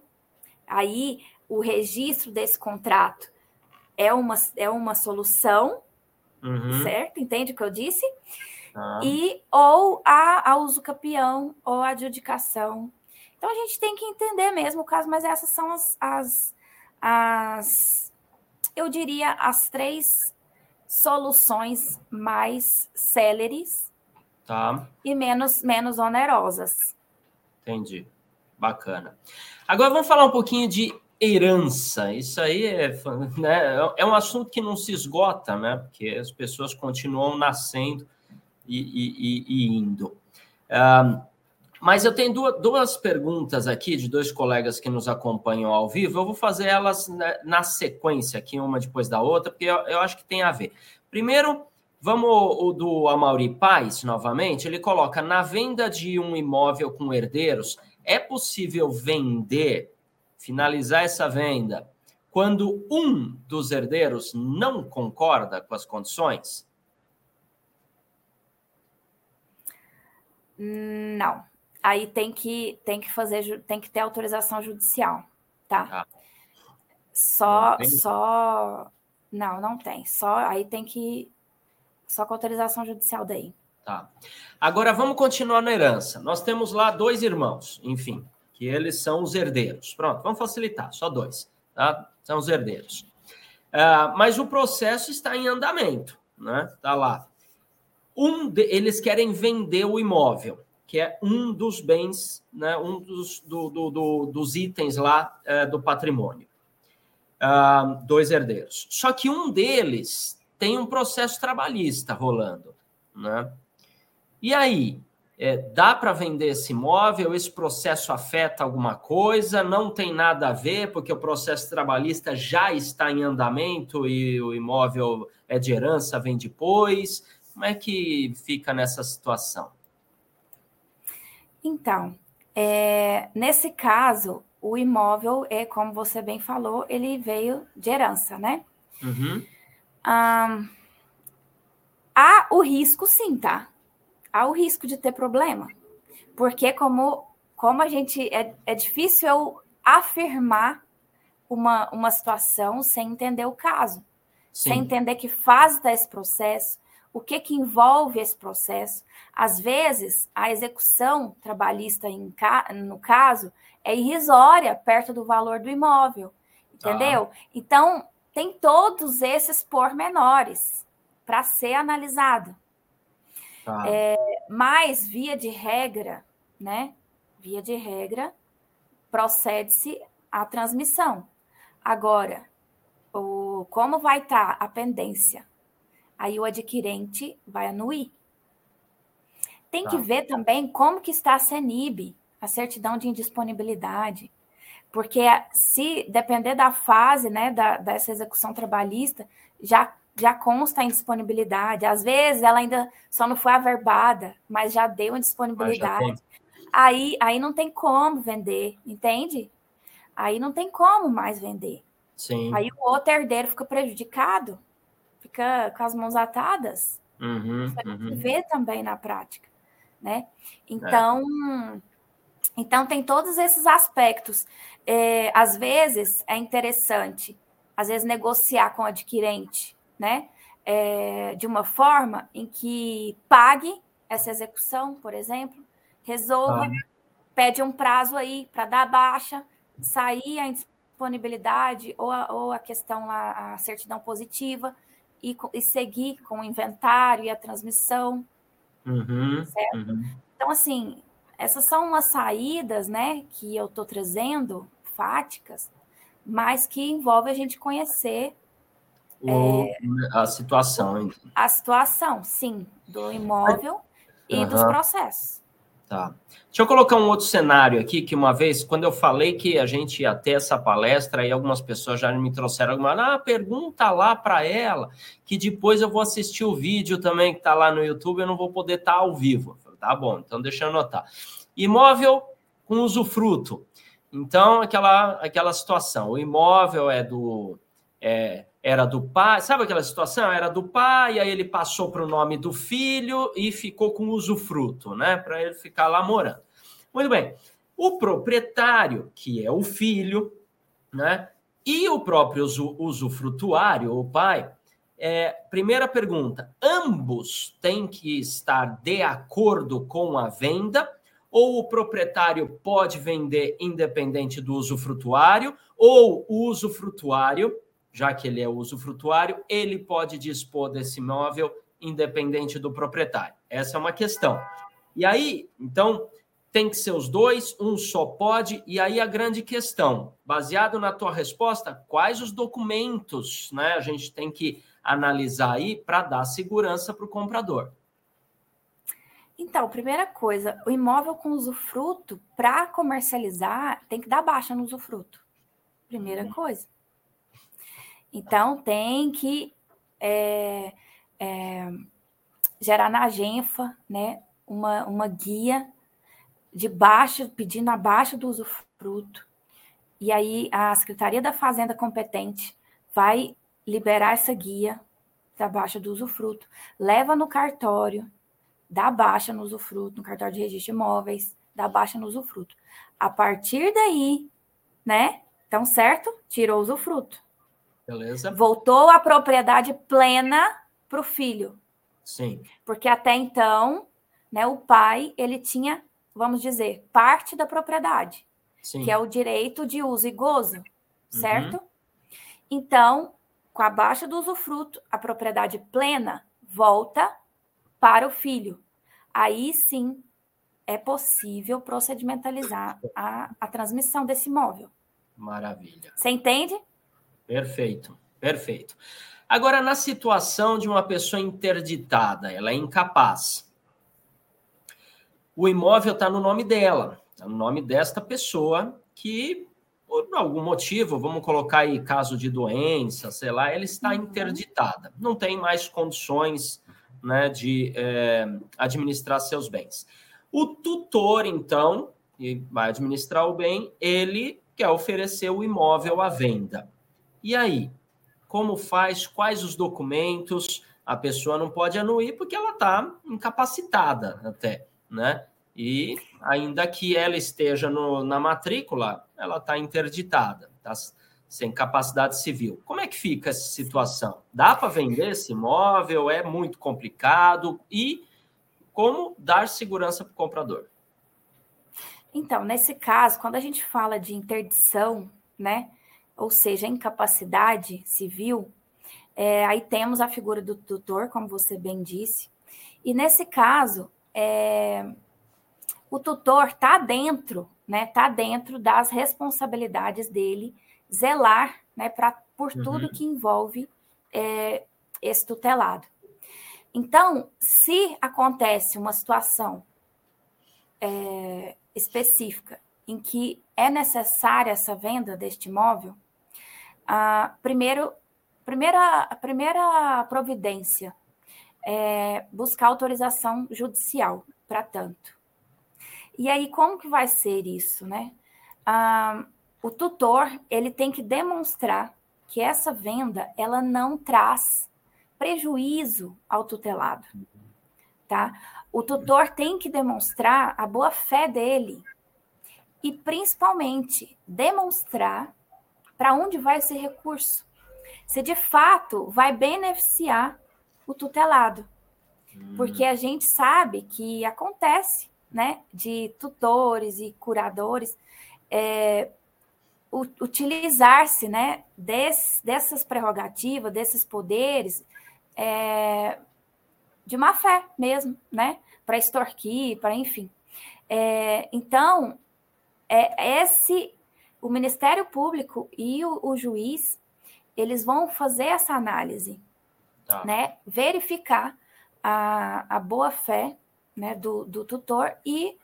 Aí o registro desse contrato é uma, é uma solução, uhum. certo? Entende o que eu disse? Ah. E ou a, a uso campeão ou a adjudicação. Então a gente tem que entender mesmo o caso, mas essas são as, as, as eu diria, as três soluções mais céleres tá. e menos, menos onerosas. Entendi. Bacana. Agora vamos falar um pouquinho de herança. Isso aí é, né, é um assunto que não se esgota, né? Porque as pessoas continuam nascendo e, e, e indo. Um, mas eu tenho duas, duas, perguntas aqui de dois colegas que nos acompanham ao vivo. Eu vou fazer elas na, na sequência aqui, uma depois da outra, porque eu, eu, acho que tem a ver. Primeiro, vamos o do Amaury Paz, novamente. Ele coloca: na venda de um imóvel com herdeiros, é possível vender, finalizar essa venda, quando um dos herdeiros não concorda com as condições? Não aí tem que, tem que fazer, tem que ter autorização judicial, tá? Ah. Só, não só, não, não tem. Só aí tem que, só com autorização judicial daí. Tá. Agora vamos continuar na herança. Nós temos lá dois irmãos, enfim, que eles são os herdeiros. Pronto, vamos facilitar, só dois, tá? São os herdeiros. Uh, mas o processo está em andamento, né? Tá lá. Um de, eles querem vender o imóvel que é um dos bens, né, um dos, do, do, do, dos itens lá é, do patrimônio. Dois herdeiros. Só que um deles tem um processo trabalhista rolando. Né? E aí, é, dá para vender esse imóvel? Esse processo afeta alguma coisa? Não tem nada a ver, porque o processo trabalhista já está em andamento e o imóvel é de herança, vem depois. Como é que fica nessa situação? Então, é, nesse caso, o imóvel é, como você bem falou, ele veio de herança, né? Uhum. Um, há o risco, sim, tá? Há o risco de ter problema. Porque como, como a gente. É, é difícil eu afirmar uma, uma situação sem entender o caso, sim. sem entender que fase está esse processo, o que, que envolve esse processo. Às vezes, a execução trabalhista, em, no caso, é irrisória perto do valor do imóvel, entendeu? Ah. Então, tem todos esses pormenores para ser analisado. Ah. É, mas, via de regra, né? Via de regra, procede-se a transmissão. Agora, o, como vai estar tá a pendência aí o adquirente vai anuir. Tem tá. que ver também como que está a CENIB, a certidão de indisponibilidade, porque se depender da fase, né, da, dessa execução trabalhista, já já consta a indisponibilidade. Às vezes ela ainda só não foi averbada, mas já deu a disponibilidade. Aí, aí não tem como vender, entende? Aí não tem como mais vender. Sim. Aí o outro herdeiro fica prejudicado fica com as mãos atadas. Uhum, Isso uhum. vê também na prática, né? Então, é. então tem todos esses aspectos. É, às vezes é interessante, às vezes negociar com o adquirente, né? É, de uma forma em que pague essa execução, por exemplo, resolva, ah. pede um prazo aí para dar baixa, sair a disponibilidade ou a, ou a questão, a, a certidão positiva, e, e seguir com o inventário e a transmissão. Uhum, certo? Uhum. Então, assim, essas são umas saídas, né, que eu estou trazendo, fáticas, mas que envolve a gente conhecer o, é, a situação. A situação, sim, do imóvel e uhum. dos processos. Tá. Deixa eu colocar um outro cenário aqui, que uma vez, quando eu falei que a gente ia ter essa palestra, aí algumas pessoas já me trouxeram alguma, ah, pergunta lá para ela, que depois eu vou assistir o vídeo também que está lá no YouTube, eu não vou poder estar tá ao vivo. Tá bom, então deixa eu anotar. Imóvel com usufruto. Então, aquela, aquela situação, o imóvel é do... É, era do pai, sabe aquela situação? Era do pai, aí ele passou para o nome do filho e ficou com usufruto, né? Para ele ficar lá morando. Muito bem. O proprietário, que é o filho, né? E o próprio usufrutuário, o pai, é, primeira pergunta: ambos têm que estar de acordo com a venda? Ou o proprietário pode vender independente do usufrutuário? Ou o usufrutuário, já que ele é usufrutuário, ele pode dispor desse imóvel independente do proprietário? Essa é uma questão. E aí, então, tem que ser os dois, um só pode. E aí a grande questão, baseado na tua resposta, quais os documentos, né, a gente tem que analisar aí para dar segurança para o comprador? Então, primeira coisa, o imóvel com usufruto, para comercializar, tem que dar baixa no usufruto. Primeira uhum. coisa. Então, tem que é, é, gerar na Genfa né, uma, uma guia de baixa, pedindo a baixa do usufruto. E aí a Secretaria da Fazenda competente vai liberar essa guia da baixa do usufruto, leva no cartório, dá baixa no usufruto, no cartório de registro de imóveis, dá baixa no usufruto. A partir daí, né? Então, certo? Tirou o usufruto. Beleza. Voltou a propriedade plena para o filho. Sim. Porque até então, né, o pai, ele tinha, vamos dizer, parte da propriedade, Sim. que é o direito de uso e gozo, certo? Uhum. Então, com a baixa do usufruto, a propriedade plena volta para o filho. Aí sim é possível procedimentalizar a, a transmissão desse imóvel. Maravilha. Você entende? Perfeito, perfeito. Agora, na situação de uma pessoa interditada, ela é incapaz. O imóvel está no nome dela, está no nome desta pessoa que por algum motivo, vamos colocar aí caso de doença, sei lá, ela está uhum. interditada, não tem mais condições né, de é, administrar seus bens. O tutor, então, que vai administrar o bem, ele quer oferecer o imóvel à venda. E aí, como faz? Quais os documentos? A pessoa não pode anuir porque ela está incapacitada até, né? E ainda que ela esteja no, na matrícula, ela está interditada, está sem capacidade civil. Como é que fica essa situação? Dá para vender esse imóvel? É muito complicado? E como dar segurança para o comprador? Então, nesse caso, quando a gente fala de interdição, né, ou seja, incapacidade civil, é, aí temos a figura do tutor, como você bem disse, e nesse caso, é, o tutor está dentro, né? Está dentro das responsabilidades dele zelar, né? Pra, por uhum. tudo que envolve é, esse tutelado. Então, se acontece uma situação é, específica em que é necessária essa venda deste imóvel, a primeiro, primeira, a primeira providência é buscar autorização judicial para tanto. E aí, como que vai ser isso, né? Ah, o tutor, ele tem que demonstrar que essa venda, ela não traz prejuízo ao tutelado, tá? O tutor tem que demonstrar a boa fé dele e, principalmente, demonstrar para onde vai esse recurso. Se de fato vai beneficiar o tutelado. Porque a gente sabe que acontece né, de tutores e curadores é, utilizar-se né, des, dessas prerrogativas, desses poderes, é, de má fé mesmo, né, para extorquir, para enfim. É, então, é, esse, o Ministério Público e o, o juiz, eles vão fazer essa análise, tá. né, verificar a, a boa fé né, do, do tutor e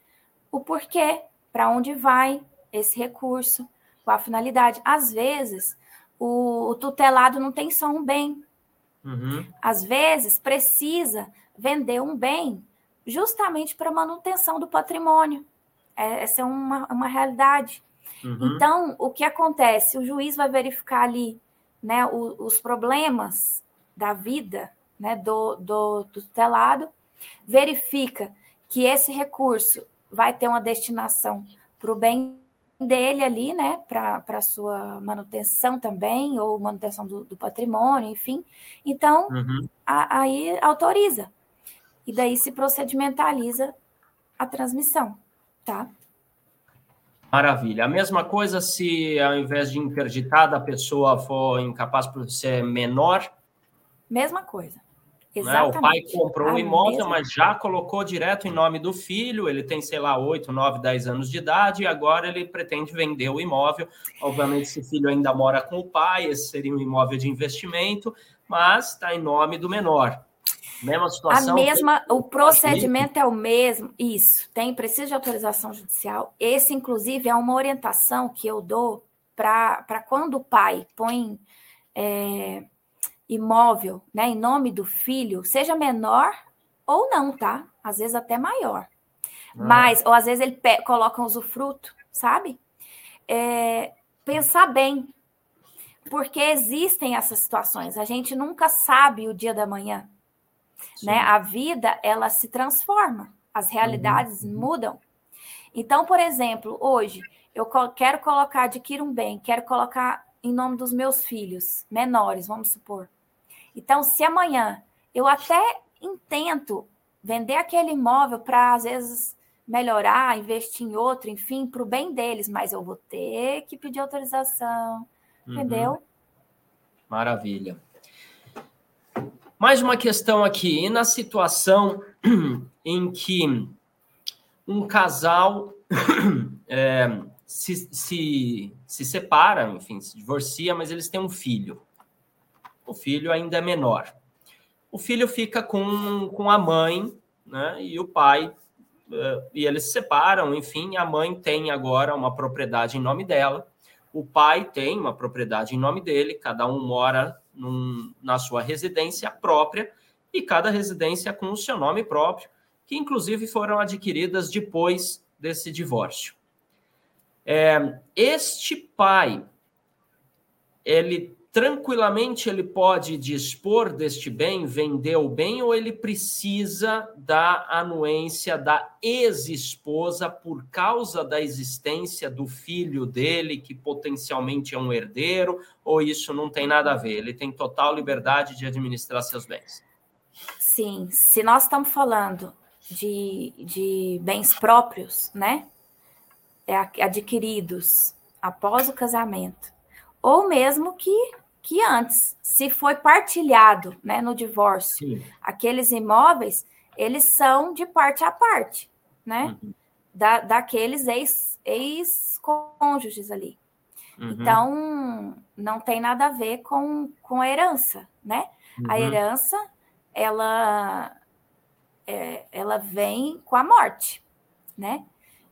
o porquê, para onde vai esse recurso, qual a finalidade. Às vezes, o, o tutelado não tem só um bem. Uhum. Às vezes, precisa vender um bem justamente para manutenção do patrimônio. É, essa é uma, uma realidade. Uhum. Então, o que acontece? O juiz vai verificar ali né, o, os problemas da vida né, do, do, do tutelado verifica que esse recurso vai ter uma destinação para o bem dele ali, né, para sua manutenção também, ou manutenção do, do patrimônio, enfim. Então, uhum. a, aí autoriza. E daí se procedimentaliza a transmissão, tá? Maravilha. A mesma coisa se ao invés de interditada a pessoa for incapaz por ser menor? Mesma coisa. Exatamente. Né? O pai comprou o imóvel, mas já colocou direto em nome do filho. Ele tem, sei lá, 8, 9, 10 anos de idade e agora ele pretende vender o imóvel. Obviamente, esse filho ainda mora com o pai, esse seria um imóvel de investimento, mas está em nome do menor. Mesma situação. A mesma, o procedimento é o mesmo. Isso, tem precisa de autorização judicial. Esse, inclusive, é uma orientação que eu dou para quando o pai põe. É, imóvel, né, em nome do filho, seja menor ou não, tá? Às vezes até maior. Ah. Mas, ou às vezes ele coloca um usufruto, sabe? É, pensar bem, porque existem essas situações. A gente nunca sabe o dia da manhã, Sim. né? A vida ela se transforma, as realidades uhum. mudam. Então, por exemplo, hoje eu quero colocar adquirir um bem, quero colocar em nome dos meus filhos menores, vamos supor. Então, se amanhã eu até intento vender aquele imóvel para, às vezes, melhorar, investir em outro, enfim, para o bem deles, mas eu vou ter que pedir autorização, uhum. entendeu? Maravilha. Mais uma questão aqui. E na situação em que um casal é, se, se, se separa, enfim, se divorcia, mas eles têm um filho o filho ainda é menor. O filho fica com, com a mãe, né? E o pai, uh, e eles se separam, enfim, a mãe tem agora uma propriedade em nome dela, o pai tem uma propriedade em nome dele, cada um mora num, na sua residência própria, e cada residência com o seu nome próprio, que inclusive foram adquiridas depois desse divórcio. É, este pai, ele tranquilamente ele pode dispor deste bem, vender o bem, ou ele precisa da anuência da ex-esposa por causa da existência do filho dele, que potencialmente é um herdeiro, ou isso não tem nada a ver? Ele tem total liberdade de administrar seus bens. Sim, se nós estamos falando de, de bens próprios, né? É, adquiridos após o casamento, ou mesmo que que antes, se foi partilhado né, no divórcio, Sim. aqueles imóveis, eles são de parte a parte, né? Uhum. Da, daqueles ex-cônjuges ex ali. Uhum. Então, não tem nada a ver com, com a herança, né? Uhum. A herança, ela, é, ela vem com a morte, né?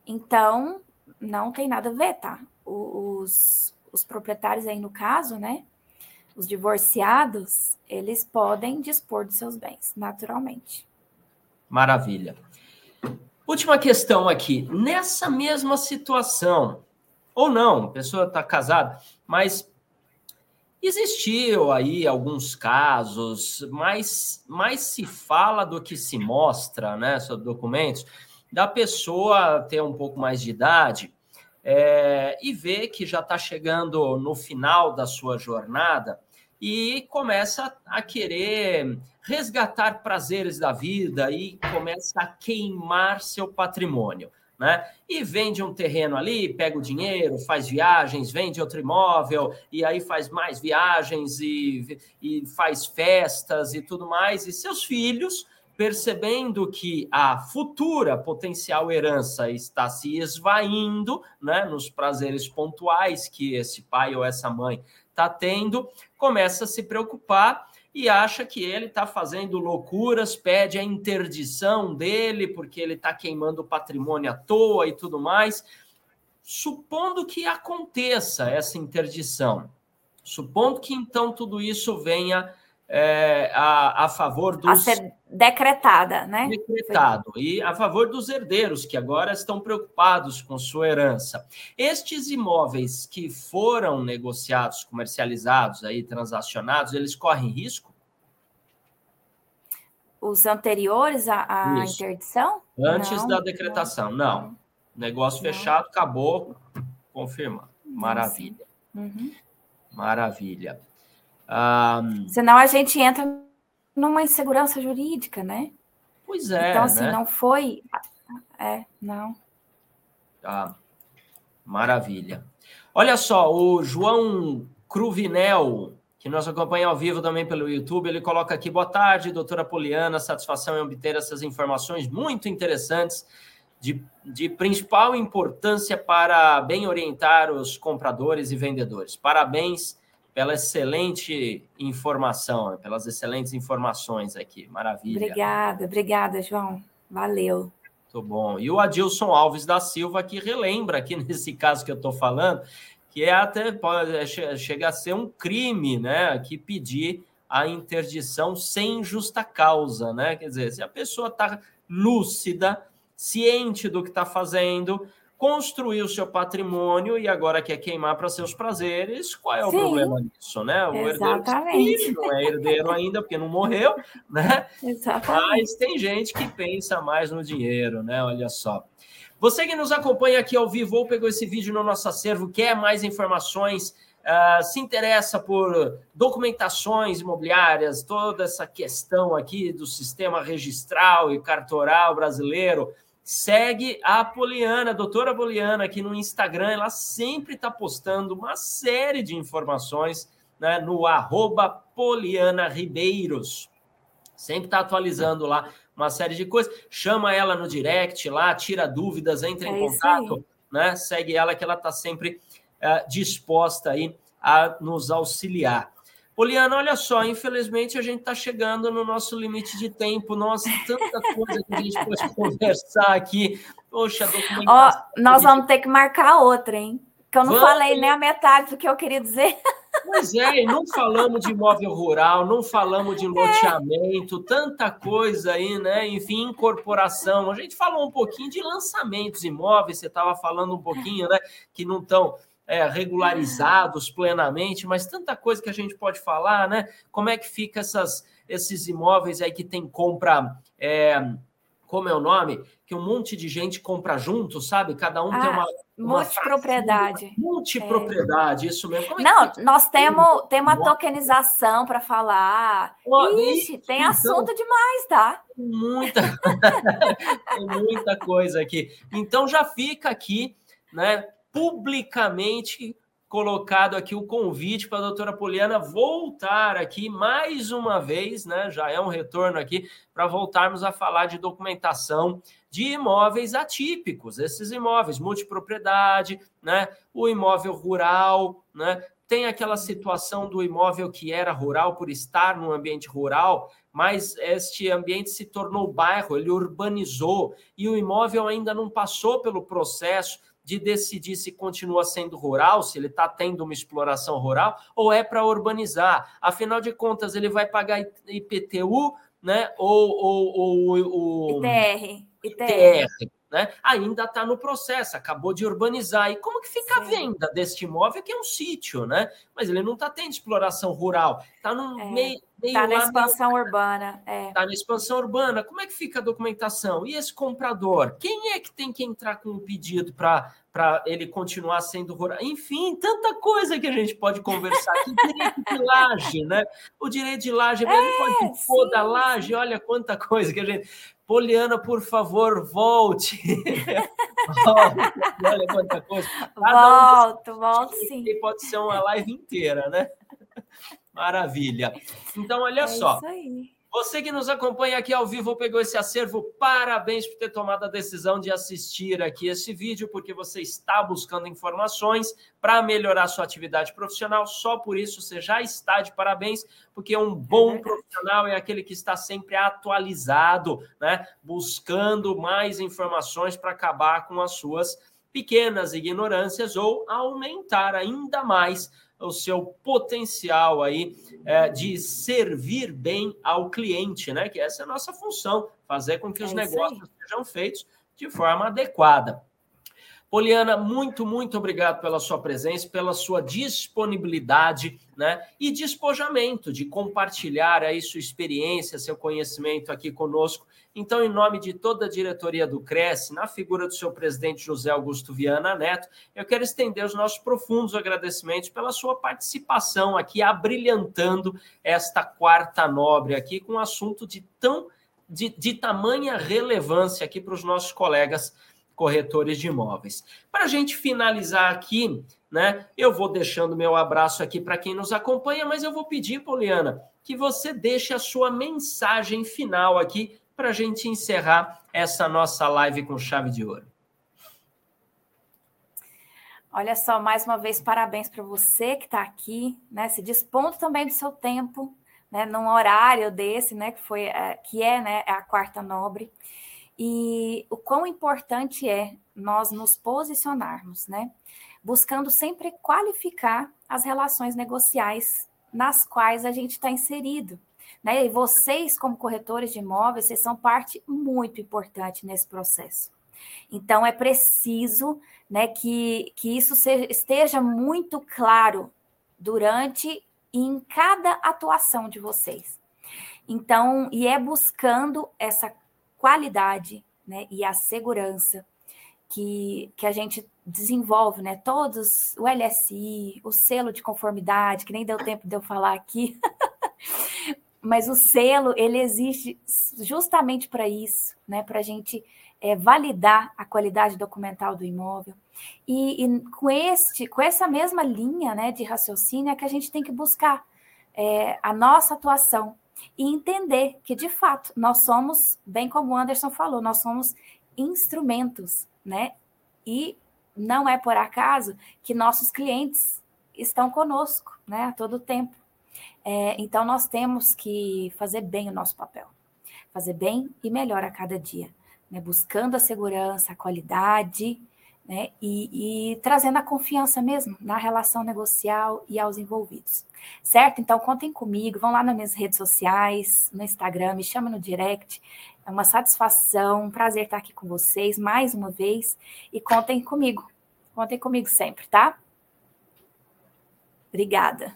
Então, não tem nada a ver, tá? Os, os proprietários aí, no caso, né? Os divorciados, eles podem dispor de seus bens, naturalmente. Maravilha. Última questão aqui. Nessa mesma situação, ou não, a pessoa está casada, mas existiu aí alguns casos, mas mais se fala do que se mostra, né, sobre documentos, da pessoa ter um pouco mais de idade é, e ver que já está chegando no final da sua jornada e começa a querer resgatar prazeres da vida e começa a queimar seu patrimônio. Né? E vende um terreno ali, pega o dinheiro, faz viagens, vende outro imóvel, e aí faz mais viagens e, e faz festas e tudo mais. E seus filhos, percebendo que a futura potencial herança está se esvaindo né, nos prazeres pontuais que esse pai ou essa mãe está tendo, começa a se preocupar e acha que ele está fazendo loucuras, pede a interdição dele porque ele está queimando patrimônio à toa e tudo mais. Supondo que aconteça essa interdição, supondo que então tudo isso venha é, a, a favor dos. A ser decretada, né? Decretado. E a favor dos herdeiros, que agora estão preocupados com sua herança. Estes imóveis que foram negociados, comercializados, aí, transacionados, eles correm risco? Os anteriores à, à interdição? Antes não, da decretação, não. não. Negócio Não. fechado, acabou, confirma. Maravilha. Uhum. Maravilha. Um... Senão a gente entra numa insegurança jurídica, né? Pois é. Então, assim, né? não foi. É, não. Tá. Maravilha. Olha só, o João Cruvinel, que nos acompanha ao vivo também pelo YouTube, ele coloca aqui: boa tarde, doutora Poliana, satisfação em obter essas informações muito interessantes, de, de principal importância para bem orientar os compradores e vendedores. Parabéns pela excelente informação, pelas excelentes informações aqui. Maravilha. Obrigada, obrigada, João. Valeu. Muito bom. E o Adilson Alves da Silva que relembra aqui nesse caso que eu estou falando, que é até pode é, chega a ser um crime, né? Que pedir a interdição sem justa causa, né? Quer dizer, se a pessoa está lúcida, ciente do que está fazendo, construiu seu patrimônio e agora quer queimar para seus prazeres, qual é o Sim, problema nisso, né? O exatamente. herdeiro não é herdeiro ainda porque não morreu, né? Exatamente. Mas tem gente que pensa mais no dinheiro, né? Olha só. Você que nos acompanha aqui ao vivo ou pegou esse vídeo no nosso acervo, quer mais informações, uh, se interessa por documentações imobiliárias, toda essa questão aqui do sistema registral e cartoral brasileiro, Segue a Poliana, a doutora Poliana, aqui no Instagram. Ela sempre está postando uma série de informações né, no arroba Poliana Ribeiros. Sempre está atualizando lá uma série de coisas. Chama ela no direct lá, tira dúvidas, entra é em contato, né? Segue ela que ela está sempre uh, disposta aí a nos auxiliar. Poliana, olha só, infelizmente a gente está chegando no nosso limite de tempo. Nossa, tanta coisa que a gente pode conversar aqui. Poxa, documentação. Oh, nós vamos ter que marcar outra, hein? Que eu não vamos. falei nem a metade do que eu queria dizer. Pois é, não falamos de imóvel rural, não falamos de loteamento, é. tanta coisa aí, né? Enfim, incorporação. A gente falou um pouquinho de lançamentos imóveis, você estava falando um pouquinho, né? Que não estão é, regularizados plenamente, mas tanta coisa que a gente pode falar, né? Como é que fica essas, esses imóveis aí que tem compra. É, como é o nome? Que um monte de gente compra junto, sabe? Cada um ah, tem uma. uma multipropriedade. Multipropriedade, é. isso mesmo. É Não, nós temos, temos uma tokenização para falar. Oh, Ixi, tem então, assunto demais, tá? Muita, tem muita coisa aqui. Então já fica aqui, né? Publicamente colocado aqui o convite para a doutora Poliana voltar aqui mais uma vez, né? Já é um retorno aqui para voltarmos a falar de documentação de imóveis atípicos, esses imóveis multipropriedade, né? O imóvel rural, né? Tem aquela situação do imóvel que era rural por estar no ambiente rural, mas este ambiente se tornou bairro, ele urbanizou e o imóvel ainda não passou pelo processo de decidir se continua sendo rural, se ele está tendo uma exploração rural, ou é para urbanizar. Afinal de contas, ele vai pagar IPTU, né? Ou, ou, ou, ITR. ITR. ITR né? Ainda está no processo, acabou de urbanizar. E como que fica Sim. a venda deste imóvel, que é um sítio, né? Mas ele não está tendo exploração rural, está no é. meio Está na expansão urbana. Está é. Tá na expansão urbana. Como é que fica a documentação? E esse comprador? Quem é que tem que entrar com o pedido para ele continuar sendo rural? Enfim, tanta coisa que a gente pode conversar aqui. direito de laje, né? O direito de laje, é, ele pode pôr da laje, olha quanta coisa que a gente. Poliana, por favor, volte. olha quanta coisa. volto, volto sim. Pode ser uma live inteira, né? Maravilha. Então, olha é só. Isso aí. Você que nos acompanha aqui ao vivo pegou esse acervo, parabéns por ter tomado a decisão de assistir aqui esse vídeo, porque você está buscando informações para melhorar sua atividade profissional. Só por isso você já está de parabéns, porque um bom é profissional é aquele que está sempre atualizado, né? Buscando mais informações para acabar com as suas pequenas ignorâncias ou aumentar ainda mais o seu potencial aí é, de servir bem ao cliente, né? Que essa é a nossa função, fazer com que os é negócios aí. sejam feitos de forma adequada. Poliana, muito, muito obrigado pela sua presença, pela sua disponibilidade né, e despojamento de compartilhar aí sua experiência, seu conhecimento aqui conosco. Então, em nome de toda a diretoria do Cresce, na figura do seu presidente José Augusto Viana Neto, eu quero estender os nossos profundos agradecimentos pela sua participação aqui, abrilhantando esta quarta nobre aqui com um assunto de tão de, de tamanha relevância aqui para os nossos colegas corretores de imóveis. Para a gente finalizar aqui, né? Eu vou deixando meu abraço aqui para quem nos acompanha, mas eu vou pedir, Poliana, que você deixe a sua mensagem final aqui para a gente encerrar essa nossa live com chave de ouro. Olha só, mais uma vez, parabéns para você que está aqui, né? Se dispondo também do seu tempo, né? Num horário desse, né? Que foi, é, que é, né? A quarta nobre e o quão importante é nós nos posicionarmos, né? Buscando sempre qualificar as relações negociais nas quais a gente está inserido. Né? E vocês, como corretores de imóveis, vocês são parte muito importante nesse processo. Então, é preciso né, que, que isso seja, esteja muito claro durante e em cada atuação de vocês. Então, e é buscando essa qualidade né, e a segurança que, que a gente desenvolve, né? Todos, o LSI, o selo de conformidade, que nem deu tempo de eu falar aqui, mas o selo, ele existe justamente para isso, né? Para a gente é, validar a qualidade documental do imóvel. E, e, com, este, com essa mesma linha né, de raciocínio é que a gente tem que buscar é, a nossa atuação e entender que, de fato, nós somos, bem como o Anderson falou, nós somos instrumentos, né? E não é por acaso que nossos clientes estão conosco, né, a todo tempo. É, então, nós temos que fazer bem o nosso papel, fazer bem e melhor a cada dia, né, buscando a segurança, a qualidade, né, e, e trazendo a confiança mesmo na relação negocial e aos envolvidos. Certo? Então, contem comigo, vão lá nas minhas redes sociais, no Instagram, me chama no direct. É uma satisfação, um prazer estar aqui com vocês mais uma vez. E contem comigo. Contem comigo sempre, tá? Obrigada.